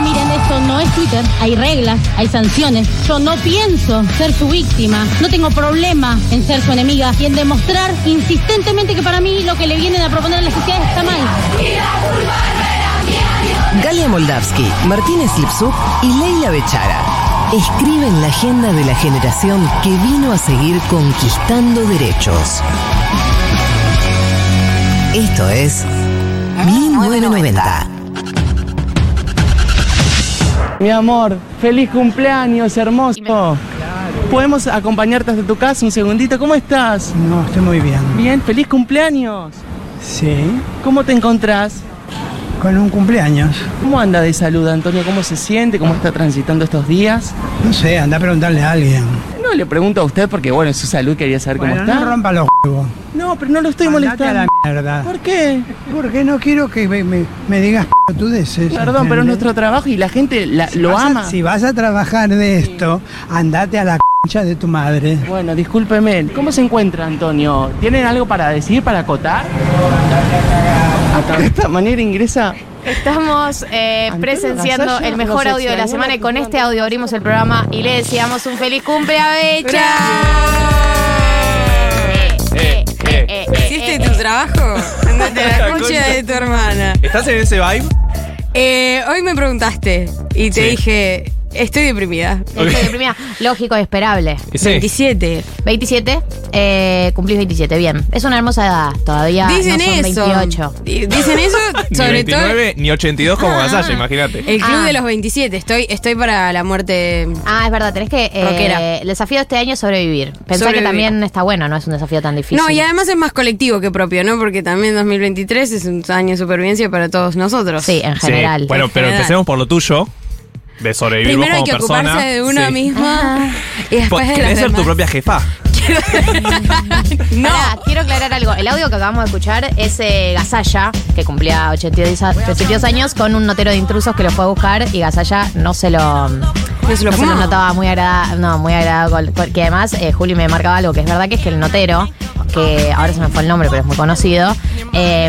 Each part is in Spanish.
Miren, esto no es Twitter. Hay reglas, hay sanciones. Yo no pienso ser su víctima. No tengo problema en ser su enemiga y en demostrar insistentemente que para mí lo que le vienen a proponer a la sociedad está mal. Galia Moldavsky, Martínez Lipsuk y Leila Bechara escriben la agenda de la generación que vino a seguir conquistando derechos. Esto es 1990. Mi amor, feliz cumpleaños, hermoso. ¿Podemos acompañarte hasta tu casa un segundito? ¿Cómo estás? No, estoy muy bien. Bien, feliz cumpleaños. Sí, ¿Cómo te encontrás? con un cumpleaños. ¿Cómo anda de salud, Antonio? ¿Cómo se siente? ¿Cómo está transitando estos días? No sé, anda a preguntarle a alguien. No le pregunto a usted porque, bueno, su salud quería saber Bueno, cómo está. no rompa los huevos. No, pero no lo estoy molestando. a la mierda. ¿Por qué? Porque no quiero que me, me- me digas pelotudeces. Perdón, pero es nuestro trabajo y la gente la- Si lo a- ama. si vas a trabajar de esto, andate a la concha de tu madre. Bueno, discúlpeme. ¿Cómo se encuentra, Antonio? ¿Tienen algo para decir, para acotar? De esta manera ingresa Estamos eh, presenciando Gasalla, el mejor audio de la semana y con este audio abrimos el programa y le deseamos un feliz cumple a Becha. Eh, eh, ¿Hiciste tu trabajo? Andate a la concha de tu hermana. ¿Estás en ese vibe? Eh, hoy me preguntaste y te Sí. dije, estoy deprimida. Estoy deprimida. Lógico y esperable. Sí. 27. 27, eh, cumplís 27, bien. Es una hermosa edad, todavía Dicen no son eso. 28. Di- Dicen eso, Ni sobre todo 29 ni 82 como Gasalla, imagínate. el club Ah. de los 27. Estoy, estoy para la muerte. Ah, es verdad, tenés que... eh, el desafío de este año es sobrevivir. Pensá Sobrevivir. que también está bueno, no es un desafío tan difícil. No, y además es más colectivo que propio, ¿no? Porque también 2023 es un año de supervivencia para todos nosotros. Sí, en Sí. general. Bueno, pero general. empecemos por lo tuyo. De sobrevivir Primero hay vos que como persona. ocuparse de uno Sí. mismo y después de ¿Querés los ser tu demás. propia jefa? No. Pará, quiero aclarar algo. El audio que acabamos de escuchar es eh, Gasalla, que cumplía 82, a- 82 años, con un notero de intrusos que lo fue a buscar y Gasalla no se lo, se lo no se lo fumó. notaba muy agradable. No, muy agradable. Que además, eh, Juli me marcaba algo que es verdad que es que el notero, que ahora se me fue el nombre, pero es muy conocido, eh,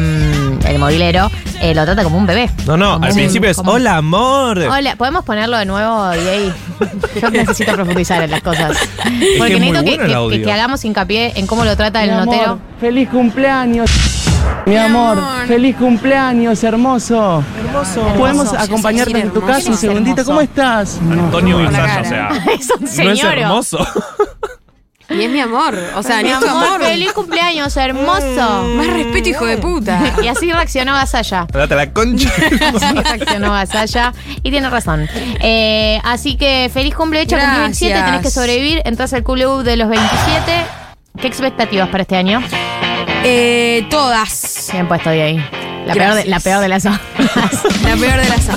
el movilero, eh, lo trata como un bebé. No, no, Como al un- principio es como- hola amor. Hola, ¿podemos ponerlo de nuevo, DJ? Yo necesito profundizar en las cosas. que Porque es necesito que, bueno el que- audio. que- que hagamos hincapié en cómo lo trata el notero. feliz cumpleaños. Mi amor, amor. feliz cumpleaños, hermoso. Hermoso. ¿Podemos Hermoso. acompañarte Sí, en tu hermoso. casa un segundito? ¿Cómo estás? Antonio cara. o sea. Es un No es señor. hermoso. Y es mi amor. O sea, Mi amor, amor. feliz cumpleaños, hermoso. Más respeto, hijo de puta. Y así reaccionó Gasalla. Date la concha. Así reaccionó Gasalla. Y tiene razón. Eh, así que feliz cumple hecha, cumplí 27, Gracias. tenés que sobrevivir. Entras al club de los 27. ¿Qué expectativas para este año? Eh, todas. Bien puesto de ahí. La peor de, la peor de las La peor de las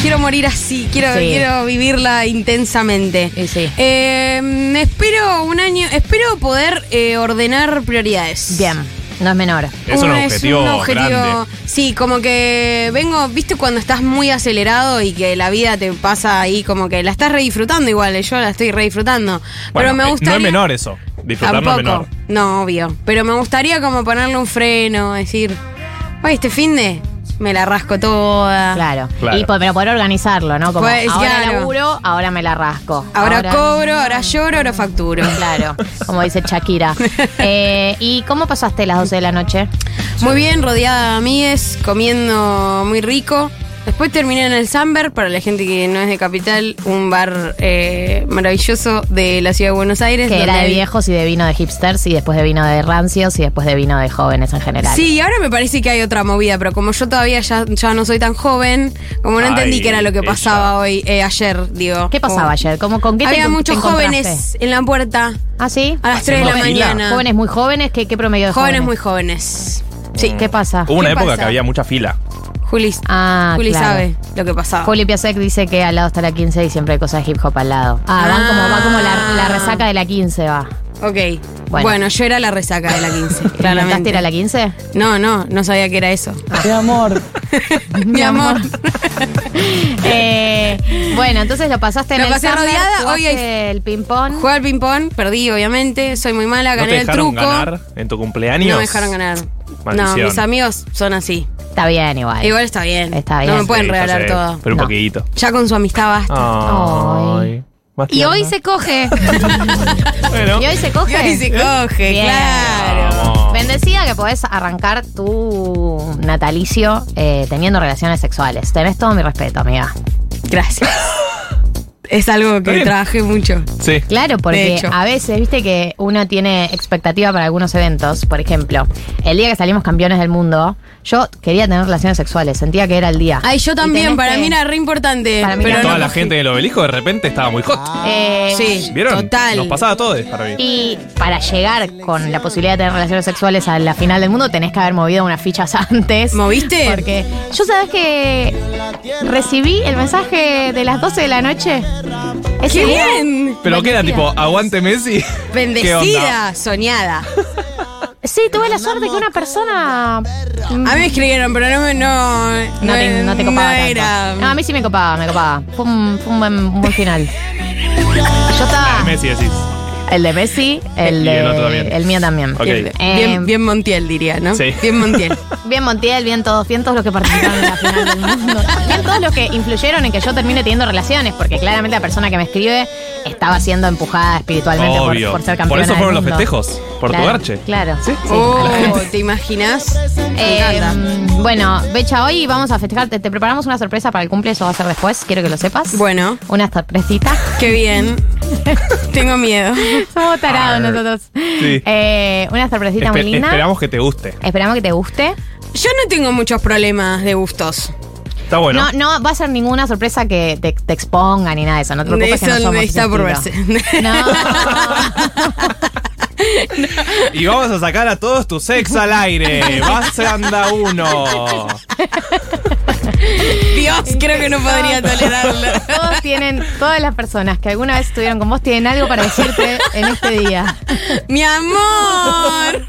Quiero morir así, quiero, Sí. quiero vivirla intensamente. Sí. Eh, espero un año, espero poder eh, ordenar prioridades. Bien, no es menor. Es un Un- objetivo grande. Sí, como que vengo, viste cuando estás muy acelerado y que la vida te pasa ahí como que la estás re disfrutando igual, yo la estoy re disfrutando. Bueno, pero me eh, gustaría... No es menor eso. Disfrutar no menor. Obvio. Pero me gustaría como ponerle un freno, decir, oye, este fin de me la rasco toda. Claro. Claro. Y pero poder organizarlo, ¿no? Como Pues, ahora claro. laburo, ahora me la rasco. Ahora, cobro, ahora lloro, ahora facturo. Claro, como dice Shakira. Eh, ¿Y cómo pasaste las 12 de la noche? Muy bien, rodeada de amigues, comiendo muy rico. Después terminé en el Samber, para la gente que no es de Capital, un bar eh, maravilloso de la ciudad de Buenos Aires. Que era donde de viejos y de vino de hipsters y después de vino de rancios y después de vino de jóvenes en general. Sí, y ahora me parece que hay otra movida, pero como yo todavía ya, ya no soy tan joven, como no Ay, entendí qué era lo que ella. pasaba hoy, eh, ayer, digo. ¿Qué pasaba Como- ayer? ¿Cómo, ¿Con qué Había te muchos jóvenes en la puerta. ¿Ah, sí? A las 3 de la mañana. ¿Jóvenes muy jóvenes? ¿Qué, qué promedio de Jóvenes jóvenes? muy jóvenes. Sí. ¿Qué pasa? Hubo una ¿Qué época pasa? que había mucha fila. Juli, Ah, Juli claro. sabe lo que pasaba. Juli Piasek dice que al lado está la 15 y siempre hay cosas de hip hop al lado. Ah, van como, va como la, la resaca de la 15 va. Ok. Bueno. Bueno. yo era la resaca de la 15, ¿Intentaste claramente. ir a la 15? No, no, no sabía que era eso. Mi amor. Mi amor. Eh, bueno, entonces lo pasaste en Lo el pasé Summer, rodeada, hoy el ping-pong. Jugué al ping-pong, perdí, obviamente. Soy muy mala, ¿No gané te el dejaron truco. ganar en tu cumpleaños? No me dejaron ganar. Maldición. No, mis amigos son así. Está bien igual. Igual está bien. Está bien. No me pueden Sí, ya regalar sé, todo. Pero un No. poquito. Ya con su amistad basta. Ay. Más Y hoy se coge. Bueno. Y hoy se coge. Y hoy se coge, Bien. claro. Vamos. Bendecida que podés arrancar tu natalicio eh, teniendo relaciones sexuales. Tenés todo mi respeto, amiga. Gracias. Es algo que trabajé mucho. Sí. Claro, porque a veces, viste que uno tiene expectativa para algunos eventos. Por ejemplo, el día que salimos campeones del mundo, yo quería tener relaciones sexuales, sentía que era el día. Ay, yo también, para que- mí era re importante. Para mí pero Toda no la gente del obelisco de repente estaba muy hot. Eh, Sí, ¿Vieron? total. Nos pasaba todo para mí. Y para llegar con la posibilidad de tener relaciones sexuales a la final del mundo, tenés que haber movido unas fichas antes. ¿Moviste? Porque yo sabes que recibí el mensaje de las 12 de la noche. Ese ¡Qué día- bien! Pero queda tipo, aguante Messi. Bendecida, soñada. Sí, tuve la suerte que una persona. A mí me escribieron, pero no me. No, No te, no te copaba no tanto. era. No, a mí sí me copaba, me copaba. Fue un, fue un buen, un buen final. Yo estaba. Messi decís. El de Messi, el, de, el otro también. el mío también. Bien, Eh, bien, bien Montiel, diría, ¿no? Sí. Bien Montiel. Bien Montiel, bien todos, bien todos los que participaron en la final del mundo. Bien todos los que influyeron en que yo termine teniendo relaciones, porque claramente la persona que me escribe estaba siendo empujada espiritualmente por, por ser Por campeona eso del fueron los festejos. Por Claro, tu garche. Claro. Sí. Oh, ¿te imaginas? Eh, bueno, Becha, hoy vamos a festejar. Te, te preparamos una sorpresa para el cumple, eso va a ser después. Quiero que lo sepas. Bueno, Una sorpresita. qué bien. Tengo miedo. Somos tarados Arr. nosotros. Sí. Eh, una sorpresita Espe- muy linda. esperamos que te guste. Esperamos que te guste. Yo no tengo muchos problemas de gustos. Está bueno. No, no va a ser ninguna sorpresa que te, te exponga ni nada de eso. No te preocupes que no Eso somos está ese por estilo. verse. No. Y vamos a sacar a todos tus ex al aire. Vas anda uno. Dios, creo que no podría tolerarlo. Todos tienen, todas las personas que alguna vez estuvieron con vos tienen algo para decirte en este día. Mi amor.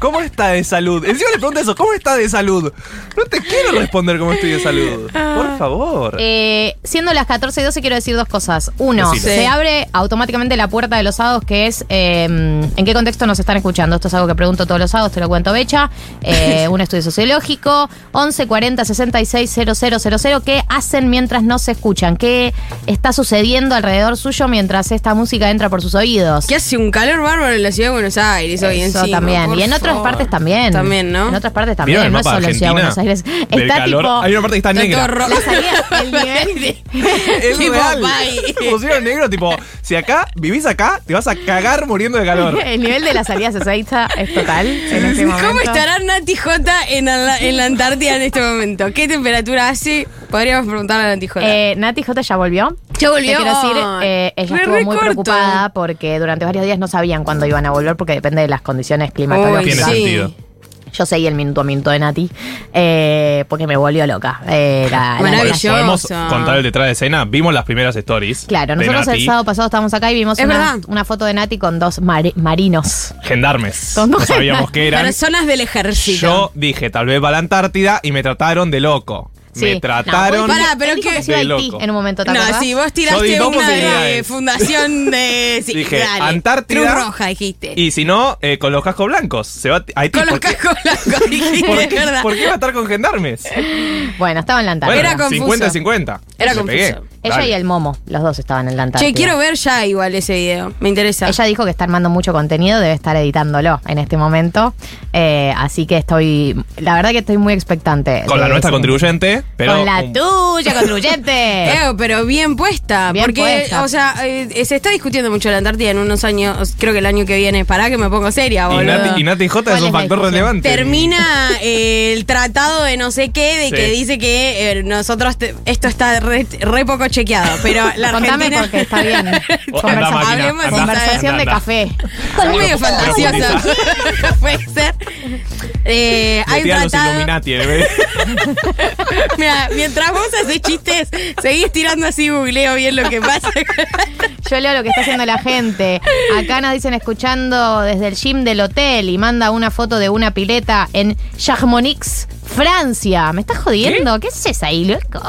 ¿Cómo está de salud? Encima le pregunto eso, ¿cómo está de salud? No te quiero responder cómo estoy de salud. Por favor. Eh, siendo las 14 y 12 quiero decir dos cosas. Uno, se Sí. abre automáticamente la puerta de los sábados que es eh, en qué contexto nos están escuchando. Esto es algo que pregunto todos los sábados, te lo cuento Becha. Eh, un estudio sociológico, 11 40 66 000. ¿Qué hacen mientras no se escuchan? ¿Qué está sucediendo alrededor suyo mientras esta música entra por sus oídos? Que hace un calor bárbaro en la ciudad de Buenos Aires hoy Eso encima, también. por Y en otras favor. partes también. También, ¿no? En otras partes ¿Vieron también. No solo de en Ciudad de Buenos Aires. Del Está calor. tipo. Hay una parte que está Está negra. todo. La salida, el nivel. Es Tipo, real. bye. Pusieron negro, tipo, si acá vivís acá, te vas a cagar muriendo de calor. El nivel de la salida Seiza es total en este momento. ¿Cómo estará Nati J en la, en la Antártida en este momento? ¿Qué temperatura hace? Podríamos preguntarle a Nati J. Eh, Nati J ya volvió. Ya volvió. Te quiero decir, eh, ella Me estuvo muy recorto. preocupada porque durante varios días no sabían cuándo iban a volver porque depende de las condiciones climatológicas. Tiene sentido. Yo seguí el minuto a minuto de Nati eh, porque me volvió loca. Eh, la-. Podemos contar el detrás de escena. Vimos las primeras stories. Claro, de nosotros el sábado pasado estábamos acá y vimos Es una, verdad. una foto de Nati con dos mari- marinos. Gendarmes. Con No dos sabíamos qué eran. Personas del ejército. Yo dije, tal vez va a la Antártida y me trataron de loco. Sí. Me trataron No, Pará, pero que- de loco. en un momento, ¿te No, acordás? sí, vos Yo di tiraste una de. Fundación de. Sí, Dije, dale. Antártida. Cruz Roja, dijiste. Y si no, eh, con los cascos blancos. Se va a Haití. Con los ¿Por qué- cascos blancos, dijiste, ¿Por verdad. qué, ¿Por qué va a estar con gendarmes? Bueno, estaba en la Bueno, Antártida. Era confuso. 50 50. Era Le pegué. confuso. Ella Dale. y el Momo, los dos estaban en la Antártida. Che, quiero ver ya igual ese video. Me interesa. Ella dijo que está armando mucho contenido, debe estar editándolo en este momento. Eh, así que estoy, la verdad que estoy muy expectante. Con la de nuestra ese- contribuyente, pero. Con la tuya, contribuyente. Eh, pero bien puesta. Bien porque, puesta. o sea, eh, se está discutiendo mucho la Antártida en unos años. Creo que el año que viene. Pará que me pongo seria, y, boludo. Nati, y Nati J ¿Cuál es un factor discusión? relevante. Termina eh, el tratado de no sé qué, de Sí. que dice que eh, nosotros te- esto está re, re poco chequeado, pero la Contame Argentina porque está bien. Conversa- máquina, hablemos anda, conversación anda, de anda. café. es medio fantasiosa. Puede ser. Eh, hay un los tratado. Illuminati. Mira, mientras vos haces chistes, seguís tirando así, googleo bien lo que pasa. Yo leo lo que está haciendo la gente. Acá nos dicen escuchando desde el gym del hotel y manda una foto de una pileta en Chamonix, Francia. ¿Me estás jodiendo? ¿Qué, es esa ahí, loco?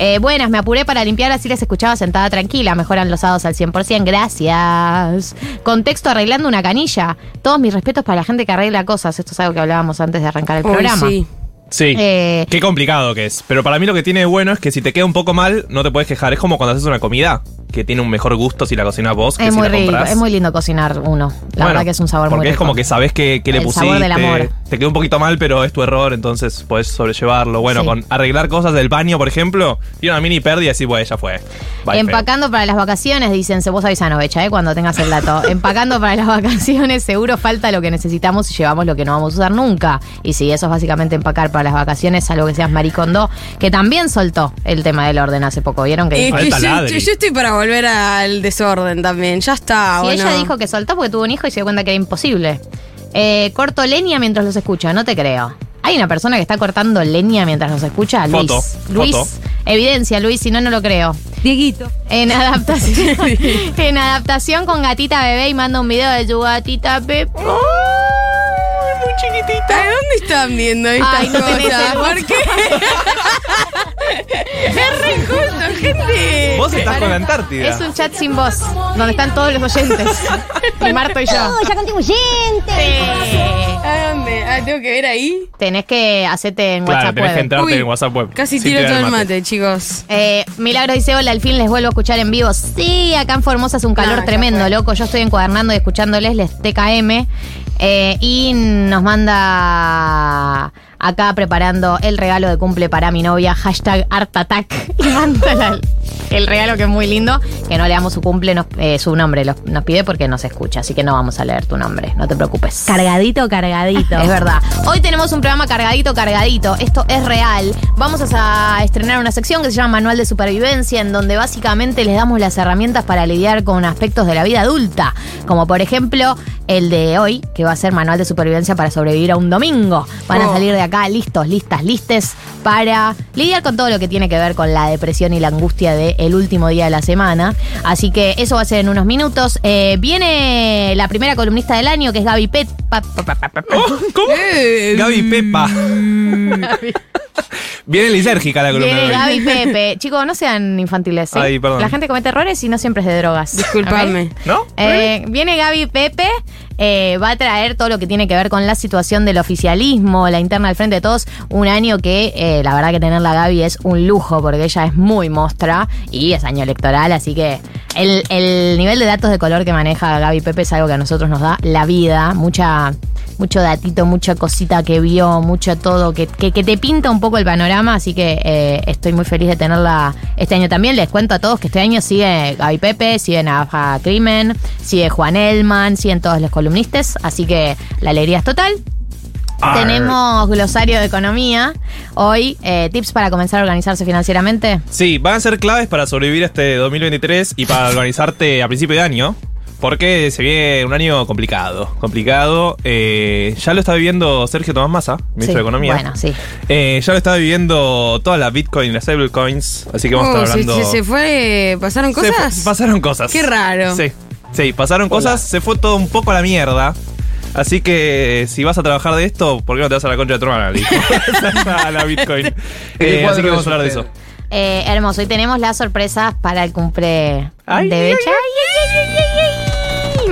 Eh, buenas, me apuré para limpiar, así les escuchaba sentada tranquila. Mejoran los sábados al 100%. Gracias. Contexto arreglando una canilla. Todos mis respetos para la gente que arregla cosas. Esto es algo que hablábamos antes de arrancar el programa. sí. Sí. Eh, Qué complicado que es. Pero para mí lo que tiene de bueno es que si te queda un poco mal, no te puedes quejar. Es como cuando haces una comida, que tiene un mejor gusto si la cocinas vos que Es si muy la rico, es muy lindo cocinar uno. La Bueno, verdad que es un sabor Porque muy es rico. como que sabes que, que le El pusiste. sabor del amor. Te quedó un poquito mal, pero es tu error, entonces puedes sobrellevarlo. Bueno, Sí. con arreglar cosas del baño, por ejemplo, tiene una mini pérdida y decís, bueno, ya fue. Bye, Empacando para las vacaciones, dicen, se vos avisano, Becha, ¿eh? cuando tengas el dato. Empacando para las vacaciones, seguro falta lo que necesitamos y llevamos lo que no vamos a usar nunca. Y sí, eso es básicamente empacar para las vacaciones, salvo que seas maricondo, que también soltó el tema del orden hace poco. ¿Vieron que Eh, que yo, yo- yo estoy para volver al desorden también. Ya está. Sí, ¿o ella no? dijo que soltó porque tuvo un hijo y se dio cuenta que era imposible. Eh, corto leña mientras los escucha, no te creo. Hay una persona que está cortando leña mientras nos escucha, Luis. Foto, Luis, foto. evidencia, Luis, si no, no lo creo. Dieguito. En adaptación, en adaptación con gatita bebé y manda un video de tu gatita bebé. Chiquitita. ¿A dónde están viendo estas Ay, no cosas? ¿Por qué? es re injusto, gente. Vos estás con la Antártida. Es un chat sin voz, donde están todos los oyentes. y Marto y yo. ya contribuyente. ¿A dónde? Ah, tengo que ver ahí. Tenés que hacerte en Claro, WhatsApp tenés que web. entrarte Uy, en WhatsApp web. Casi tiro todo el mate, chicos. Eh, Milagro dice, hola, al fin les vuelvo a escuchar en vivo. Sí, acá en Formosa es un calor No, ya tremendo, loco. Yo estoy encuadernando y escuchándoles les TKM. Eh, y nos manda acá preparando el regalo de cumple para mi novia, hashtag Art Attack. El regalo que es muy lindo, que no leamos su cumple, nos- eh, su nombre, los- nos pide porque no se escucha, así que no vamos a leer tu nombre, no te preocupes. Cargadito, cargadito. Es verdad. Hoy tenemos un programa cargadito, cargadito. Esto es real. Vamos a estrenar una sección que se llama Manual de Supervivencia, en donde básicamente les damos las herramientas para lidiar con aspectos de la vida adulta. Como por ejemplo el de hoy, que va a ser Manual de Supervivencia para sobrevivir a un domingo. Van a Oh. salir de acá listos, listas, listes para lidiar con todo lo que tiene que ver con la depresión y la angustia del último día de la semana. Así que eso va a ser en unos minutos. Eh, viene la primera columnista del año, que es Gaby Pet. pa- pa- pa- pa- pa- ¿Cómo? Gaby Pepa. Viene lisérgica la columna. Viene de. Gaby Pepe. Chicos, no sean infantiles. ¿sí? Ay, perdón. La gente comete errores y no siempre es de drogas. Disculpame. ¿ok? ¿No? Eh, viene Gaby Pepe, eh, va a traer todo lo que tiene que ver con la situación del oficialismo, la interna del Frente de Todos. Un año que eh, la verdad que tenerla a Gaby es un lujo porque ella es muy mostra y es año electoral, así que el, el nivel de datos de color que maneja Gaby Pepe es algo que a nosotros nos da la vida, mucha mucho datito, mucha cosita que vio, mucho todo, que, que, que te pinta un poco el panorama, así que eh, estoy muy feliz de tenerla este año también. Les cuento a todos que este año sigue Gaby Pepe, sigue Navaja Crimen, sigue Juan Elman, siguen todos los columnistas, así que la alegría es total. Arr. Tenemos glosario de economía. Hoy, eh, tips para comenzar a organizarse financieramente. Sí, van a ser claves para sobrevivir este 2023 y para organizarte a principio de año. Porque se viene un año complicado. Complicado. eh, ya lo está viviendo Sergio Tomás Massa, ministro Sí, de Economía. Bueno, sí. Eh, ya lo está viviendo todas las Bitcoin y las stablecoins. Así que vamos a Oh, estar se, hablando. se- se fue. ¿Pasaron Se cosas? pasaron cosas. Qué raro. Sí, sí, pasaron cosas. Se fue todo un poco a la mierda. Así que si vas a trabajar de esto, ¿por qué no te vas a la concha de tu hermana? A la Bitcoin. Eh, así que vamos a hablar de eso. Eh, hermoso, hoy tenemos las sorpresas para el cumple Ay, de Becha. Ay, ay, ay, ay, ay, ay.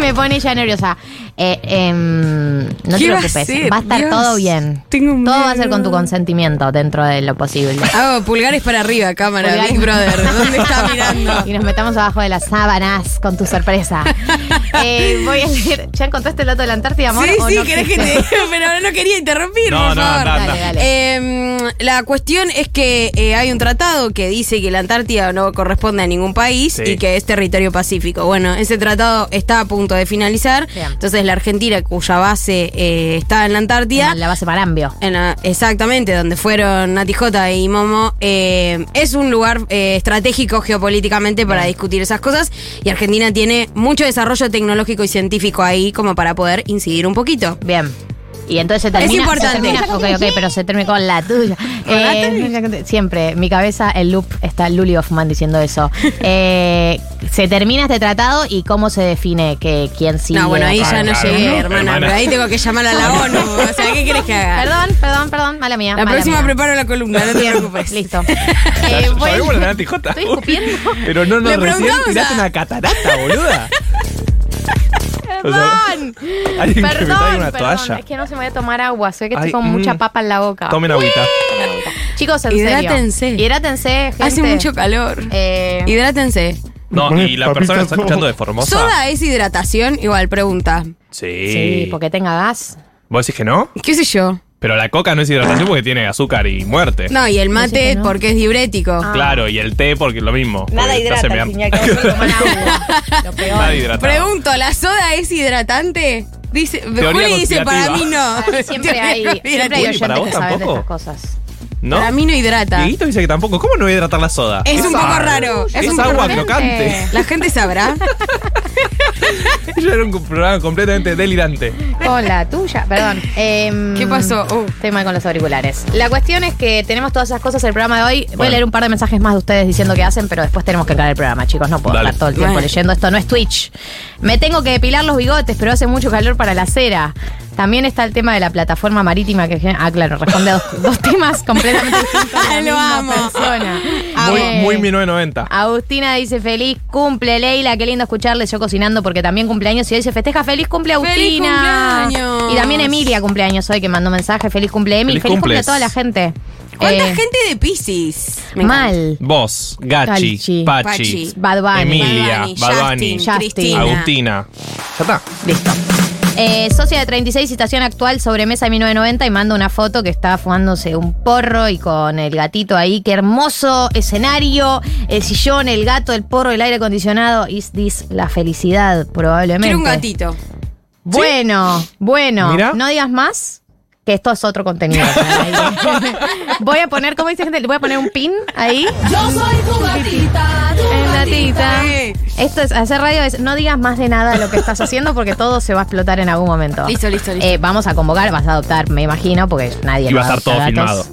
Me pone ya nerviosa. Eh, em, no te ¿Qué va a preocupes, va a estar Dios. todo bien. Tengo Todo va a ser con tu consentimiento dentro de lo posible. Hago pulgares para arriba, cámara, Pulgares. Big Brother. ¿Dónde está mirando? Y nos metamos abajo de las sábanas con tu sorpresa. Eh, voy a leer. ¿Ya encontraste el dato de la Antártida, amor? Sí, ¿O sí, no querés que te pero no quería interrumpir, No, por no, favor. anda, anda. Dale, dale. Eh, la cuestión es que eh, hay un tratado que dice que la Antártida no corresponde a ningún país Sí. y que es territorio pacífico. Bueno, ese tratado está a punto de finalizar. Bien. Entonces la Argentina, cuya base eh, está en la Antártida, En la base Marambio. en la- exactamente, donde fueron Nati y Momo, eh, es un lugar eh, estratégico geopolíticamente para discutir esas cosas y Argentina tiene mucho desarrollo tecnológico y científico ahí como para poder incidir un poquito. Bien. Y entonces se termina. importante. se termina- ok, ok, pero se termina con la tuya. Eh, siempre, mi cabeza, el loop, está Luli Hoffman diciendo eso. Eh, se termina este tratado y cómo se define que quién sigue. no, bueno, ahí ya no claro, llegué, no, hermana, hermana. pero ahí tengo que llamar a la ONU. O sea, ¿qué querés que haga? Perdón, perdón, perdón, mala mía. La mala próxima mía. preparo la columna, no te preocupes. Listo. Eh, Sabemos la. Estoy escupiendo. Pero no, no, Le recién tiraste a- una catarata, boluda. O sea, Perdón. que me Perdón, traiga una perdón. toalla. Es que no se me voy a tomar agua. Sé que estoy Ay, con mm. mucha papa en la boca. Tomen agüita. Chicos, en Hidrátense. serio. Hidrátense. gente. Hace mucho calor. Eh, Hidrátense. No, y la persona que está escuchando de Formosa. ¿Soda es hidratación? Igual, pregunta. Sí. sí, porque tenga gas. ¿Vos decís que no? ¿Qué sé yo? Pero la coca no es hidratación porque tiene azúcar y muerte. No, y el mate que no. porque es diurético. Claro, y el té porque es lo mismo. Nada hidrata, mear. al fin y al cabo, solo toman agua. Lo peor. Nada hidratado. Pregunto, ¿la soda es hidratante? Dice, Juli dice, para mí no. Para mí siempre hay, siempre hay Juli, ¿para oyentes vos que saben de tampoco? estas cosas. ¿No? Para mí no hidrata. Dieguito dice que tampoco. ¿Cómo no voy a hidratar la soda? Es un poco raro. Es, Es un agua poco crocante. La gente sabrá. Yo era un programa completamente delirante. Con la tuya, perdón. Em, ¿Qué pasó? Uh. Estoy mal con los auriculares. La cuestión es que tenemos todas esas cosas en el programa de hoy. Voy a Bueno. leer un par de mensajes más de ustedes diciendo qué hacen, pero después tenemos que caer el programa, chicos. No puedo Dale. estar todo el tiempo Bueno. leyendo. Esto no es Twitch. Me tengo que depilar los bigotes, pero hace mucho calor para la cera. También está el tema de la plataforma marítima que... Ah, claro, responde a dos, dos temas completamente distintos de la Lo misma amo. persona. Muy, Eh, muy 1990. Agustina dice feliz cumple Leila, qué lindo escucharles yo cocinando porque también cumpleaños y hoy se festeja feliz cumple Agustina. cumpleaños! Y también Emilia cumpleaños hoy que mandó mensaje, feliz cumple Emi, Feliz feliz, cumple a toda la gente. ¿Cuánta Eh, gente de Pisces? Mal. Vos, Gachi, Gachi, Pachi, Pachi, Bad Bunny. Emilia, Bad Bunny, Bad Bunny, Justin. Agustina. Ya está. Listo. Eh, socia de 36, situación actual, sobremesa de 1990 y manda una foto que está fumándose un porro y con el gatito ahí. Qué hermoso escenario, el sillón, el gato, el porro, el aire acondicionado. Is this la felicidad, probablemente. Quiero un gatito. Bueno, bueno, Mira. no digas más. Que esto es otro contenido. voy a poner, ¿cómo dice gente? Le voy a poner un pin ahí. Yo soy tu gatita, tu En gatita. Sí. Esto es hacer radio es no digas más de nada de lo que estás haciendo porque todo se va a explotar en algún momento. Listo, listo, listo. Eh, vamos a convocar, vas a adoptar, me imagino, porque nadie Y va a estar todo filmado.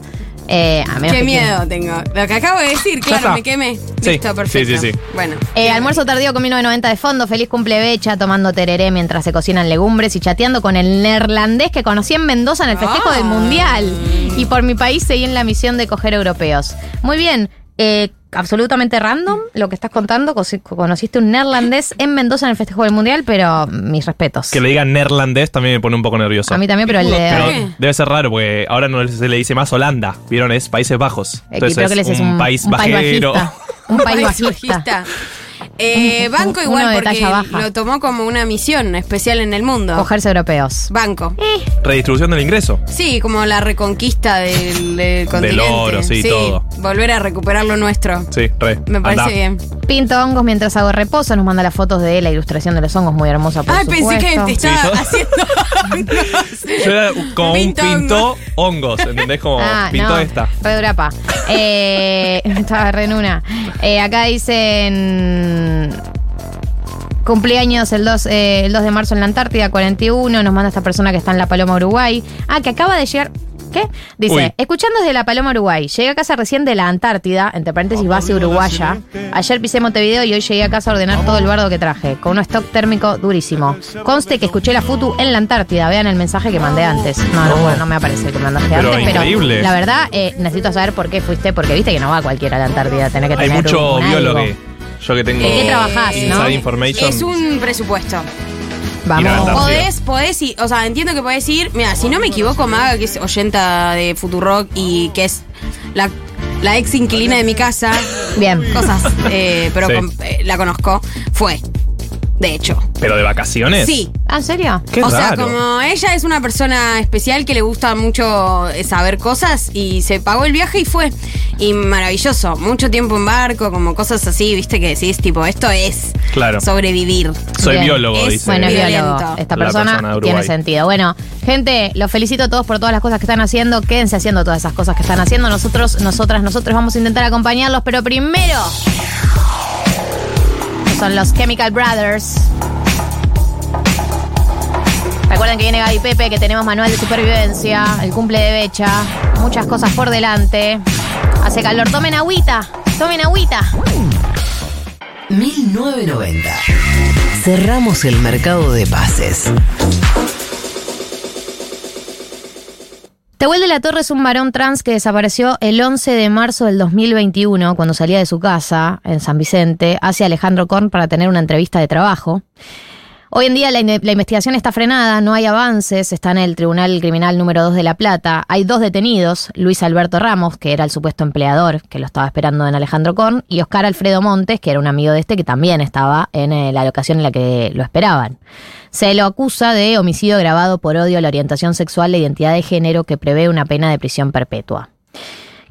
Eh, a menos Qué que miedo tengo. Lo que acabo de decir, claro, está. me quemé. Sí, Listo, perfecto. sí, sí, sí. Bueno. Eh, almuerzo tardío con 1990 de fondo, feliz cumple Becha, tomando tereré mientras se cocinan legumbres y chateando con el neerlandés que conocí en Mendoza en el festejo Ah. del Mundial. Y por mi país seguí en la misión de coger europeos. Muy bien, eh, absolutamente random lo que estás contando. Conociste un neerlandés en Mendoza en el festejo del Mundial, pero mis respetos. Que le digan neerlandés también me pone un poco nervioso. A mí también, pero el de... Pero ¿Qué? debe ser raro porque ahora no se le dice más Holanda. ¿Vieron? Es Países Bajos. Eh, Entonces creo que les es es un, país un país bajero. bajista. Un país País bajista. Eh, banco uno igual de porque talla baja. lo tomó como una misión especial en el mundo. Cogerse europeos. Banco. Redistribución del ingreso. Sí, como la reconquista del, del continente. oro, sí, todo. Volver a recuperar lo nuestro. Sí, re. Me parece Andá. bien. Pinto hongos mientras hago reposo. Nos manda las fotos de la ilustración de los hongos, muy hermosa. Por Ay, pensé que supuesto. te estaba haciendo. Yo era como un Pinto pintó hongos, ¿entendés? Como Ah, pintó no, esta. Re durapa. Eh, estaba re en una. Eh, acá dicen. Cumpleaños el 2, eh, el 2 de marzo en la Antártida, 41. Nos manda esta persona que está en La Paloma, Uruguay. Ah, que acaba de llegar. ¿Qué? Dice, Uy. escuchando desde La Paloma, Uruguay. Llegué a casa recién de la Antártida, entre paréntesis base uruguaya. Ayer pisé Montevideo y hoy llegué a casa a ordenar todo el bardo que traje, con un stock térmico durísimo. Conste que escuché la futu en la Antártida. Vean el mensaje que mandé antes. No, no, bueno, no me aparece el que mandaste Pero antes, increíble. pero la verdad eh, necesito saber por qué fuiste, porque viste que no va cualquiera a la Antártida, tenés que Hay tener mucho un biólogo. algo. Yo que tengo ¿En qué trabajás, no? information. Es un presupuesto. Vamos. Podés, podés ir, o sea, entiendo que podés ir. Mira, si no me equivoco, Maga, que es oyenta de Futurock y que es la, la ex inquilina de mi casa. Bien. Cosas, eh, pero Sí. con- eh, la conozco. Fue. De hecho. ¿Pero de vacaciones? Sí. ¿Ah, en serio? Qué o sea, como ella es una persona especial que le gusta mucho eh, saber cosas y se pagó el viaje y fue. Y maravilloso. Mucho tiempo en barco, como cosas así, viste que decís, tipo, esto es Claro. sobrevivir. Soy Bien. biólogo, Es- dice. Bueno, es Violento. biólogo. Esta persona, persona tiene sentido. Bueno, gente, los felicito a todos por todas las cosas que están haciendo. Quédense haciendo todas esas cosas que están haciendo. Nosotros, nosotras, nosotros vamos a intentar acompañarlos, pero primero. Son los Chemical Brothers. Recuerden que viene Gaby Pepe, que tenemos manual de supervivencia, el cumple de Becha, muchas cosas por delante. Hace calor, tomen agüita, tomen agüita. 1990. Cerramos el mercado de pases. Tehuel de la Torre es un varón trans que desapareció el 11 de marzo del 2021 cuando salía de su casa en San Vicente hacia Alejandro Korn para tener una entrevista de trabajo. Hoy en día la, in- la investigación está frenada, no hay avances, está en el Tribunal Criminal número 2 de La Plata. Hay dos detenidos, Luis Alberto Ramos, que era el supuesto empleador que lo estaba esperando en Alejandro Korn, y Oscar Alfredo Montes, que era un amigo de este que también estaba en eh, la locación en la que lo esperaban. Se lo acusa de homicidio grabado por odio a la orientación sexual e identidad de género que prevé una pena de prisión perpetua.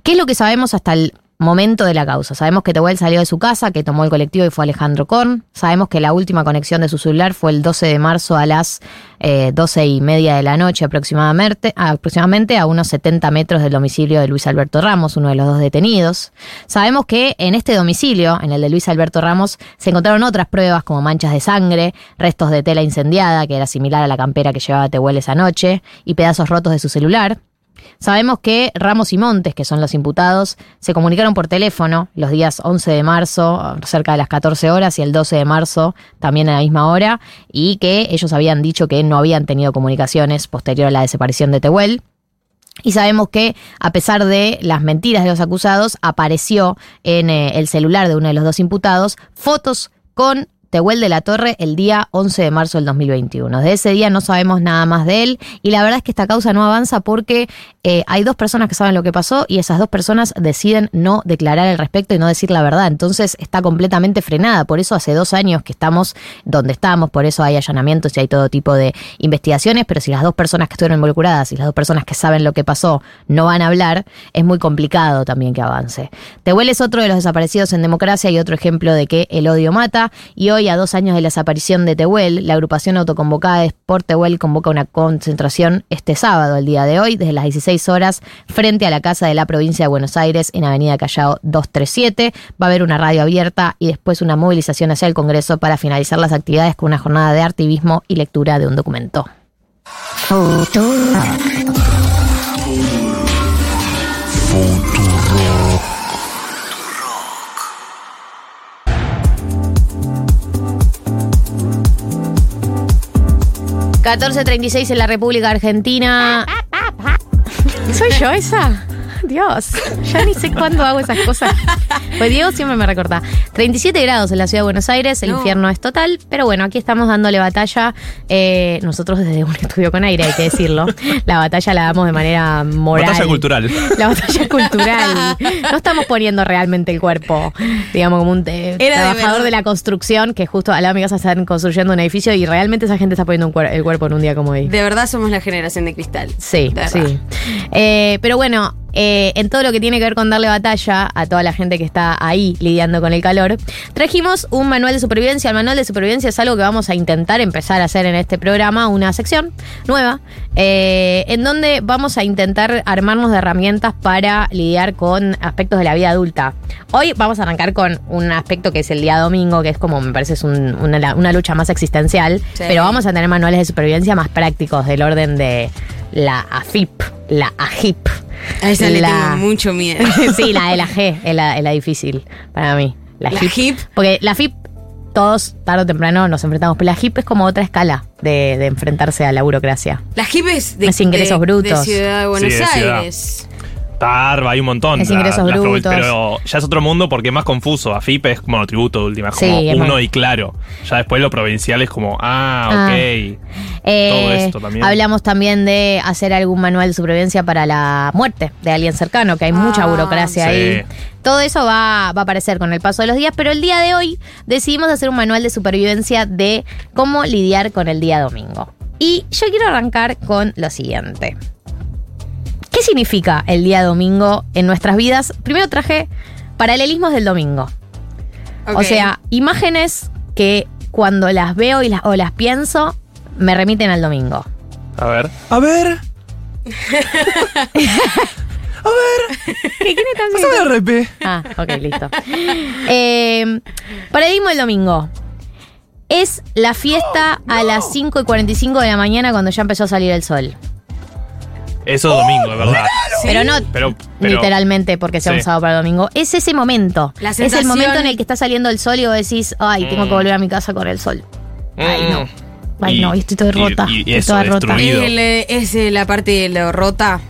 ¿Qué es lo que sabemos hasta el momento de la causa? Sabemos que Tehuel salió de su casa, que tomó el colectivo y fue Alejandro Korn. Sabemos que la última conexión de su celular fue el 12 de marzo a las eh, 12 y media de la noche aproximadamente, aproximadamente a unos 70 metros del domicilio de Luis Alberto Ramos, uno de los dos detenidos. Sabemos que en este domicilio, en el de Luis Alberto Ramos, se encontraron otras pruebas como manchas de sangre, restos de tela incendiada, que era similar a la campera que llevaba Tehuel esa noche, y pedazos rotos de su celular. Sabemos que Ramos y Montes, que son los imputados, se comunicaron por teléfono los días 11 de marzo, cerca de las 14 horas, y el 12 de marzo, también a la misma hora, y que ellos habían dicho que no habían tenido comunicaciones posterior a la desaparición de Tehuel. Y sabemos que, a pesar de las mentiras de los acusados, apareció en eh, el celular de uno de los dos imputados fotos con Tehuel de la Torre el día 11 de marzo del 2021. De ese día no sabemos nada más de él y la verdad es que esta causa no avanza porque eh, hay dos personas que saben lo que pasó y esas dos personas deciden no declarar al respecto y no decir la verdad. Entonces está completamente frenada. Por eso hace dos años que estamos donde estamos, por eso hay allanamientos y hay todo tipo de investigaciones, pero si las dos personas que estuvieron involucradas y las dos personas que saben lo que pasó no van a hablar, es muy complicado también que avance. Tehuel es otro de los desaparecidos en democracia y otro ejemplo de que el odio mata y hoy a dos años de la desaparición de Tehuel, la agrupación autoconvocada por Tehuel convoca una concentración este sábado, el día de hoy, desde las 16 horas, frente a la Casa de la Provincia de Buenos Aires, en Avenida Callao 237. Va a haber una radio abierta y después una movilización hacia el Congreso para finalizar las actividades con una jornada de activismo y lectura de un documento. 1436 en la República Argentina. ¿Soy yo esa? Dios, ya ni sé cuándo hago esas cosas. Pues Diego siempre me recorta. 37 grados en la ciudad de Buenos Aires, el No. infierno es total, pero bueno, aquí estamos dándole batalla. eh, nosotros desde un estudio con aire, hay que decirlo. La batalla la damos de manera moral. Batalla cultural. La batalla cultural. No estamos poniendo realmente el cuerpo, digamos, como un eh, de trabajador de, la construcción que justo al lado de mi casa están construyendo un edificio y realmente esa gente está poniendo un cuer- el cuerpo en un día como hoy. De verdad somos la generación de cristal. Sí, De sí. Eh, pero bueno, eh, en todo lo que tiene que ver con darle batalla a toda la gente que está ahí lidiando con el calor, trajimos un manual de supervivencia. El manual de supervivencia es algo que vamos a intentar empezar a hacer en este programa, una sección nueva, eh, en donde vamos a intentar armarnos de herramientas para lidiar con aspectos de la vida adulta. Hoy vamos a arrancar con un aspecto que es el día domingo, que es como me parece es un- una, una lucha más existencial, Sí. pero vamos a tener manuales de supervivencia más prácticos del orden de la AFIP, la AGIP. A esa le la- tengo mucho miedo. sí, la de la G es la, es la difícil para mí. La, La HIP. HIP. Porque la FIP, todos tarde o temprano nos enfrentamos, pero la HIP es como otra escala de, de enfrentarse a la burocracia. Las hipes de, Es ingresos de- brutos. de Ciudad de Buenos Sí, de ciudad. Tarva, hay un montón. Es ingresos las brutos. Pero ya es otro mundo porque es más confuso. AFIP es como tributo de última, es Sí, como uno y claro. Ya después lo provincial es como, ah, Ah. ok. Eh, Todo esto también. Hablamos también de hacer algún manual de supervivencia para la muerte de alguien cercano, que hay mucha Ah, burocracia sí. ahí. Todo eso va, va a aparecer con el paso de los días, pero el día de hoy decidimos hacer un manual de supervivencia de cómo lidiar con el día domingo. Y yo quiero arrancar con lo siguiente. ¿Qué significa el día domingo en nuestras vidas? Primero traje paralelismos del domingo. O sea, imágenes que cuando las veo y las, o las pienso, me remiten al domingo. A ver. A ver. ¿Qué quiere también? Pásame el RP. Ah, ok, listo. Eh, paradigma del domingo. Es la fiesta a las 5 y 45 de la mañana cuando ya empezó a salir el sol. Eso es domingo, es verdad. Pero no Pero, pero- literalmente porque sea un Sí. sábado para domingo. Es ese momento. La es el momento en el que está saliendo el sol y vos decís, ay, tengo que Mm. volver a mi casa con el sol. Ay, no. Mm. Ay, Y- no, estoy toda rota. y estoy eso, toda rota. El, es la parte de lo rota,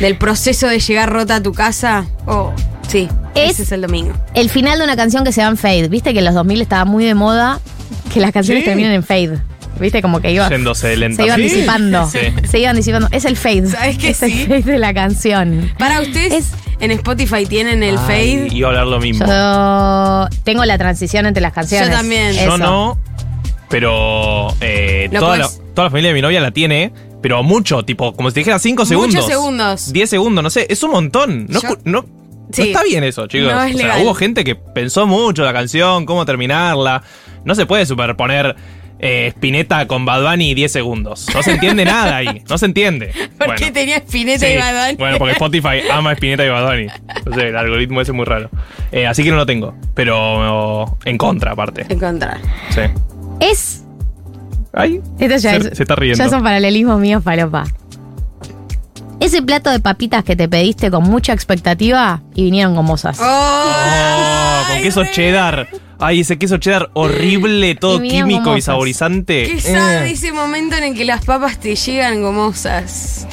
del proceso de llegar rota a tu casa. Oh, sí, Es- ese es el domingo. El final de una canción que se va en fade. Viste que en los 2000 estaba muy de moda que las canciones Sí. terminen en fade. Viste como que iba. Yéndose de lenta. Se iban Sí. disipando. Sí. Se iban disipando. Es el fade. ¿Sabes qué Es sí? el fade de la canción. Para ustedes, Es- en Spotify tienen el Ay, fade. Iba a hablar lo mismo. Yo tengo la transición entre las canciones. Yo también. Yo no, pero eh, toda, la, toda la familia de mi novia la tiene, pero mucho, tipo, como si te dijera 5 segundos. Muchos segundos. 10 segundos, no sé, es un montón. No, Yo- no, Sí. no está bien eso, chicos. No es o sea, legal. hubo gente que pensó mucho la canción, cómo terminarla. No se puede superponer eh, Spinetta con Bad Bunny 10 segundos. No se entiende nada ahí, no se entiende. ¿Por Bueno. qué tenía Spinetta Sí, y Bad Bunny? Bueno, porque Spotify ama a Spinetta y Bad Bunny. No sé, el algoritmo ese es muy raro. Eh, así que no lo tengo. Pero en contra, aparte. Encontrar. Sí. Es. Ay. Esto ya se, es. se está riendo. Ya son paralelismos míos, palopa. Ese plato de papitas que te pediste con mucha expectativa y vinieron gomosas. Oh, con queso cheddar. Ay, ese queso cheddar horrible, todo Y químico y gomosas. saborizante. ¿Qué Eh. sabe ese momento en el que las papas te llegan gomosas?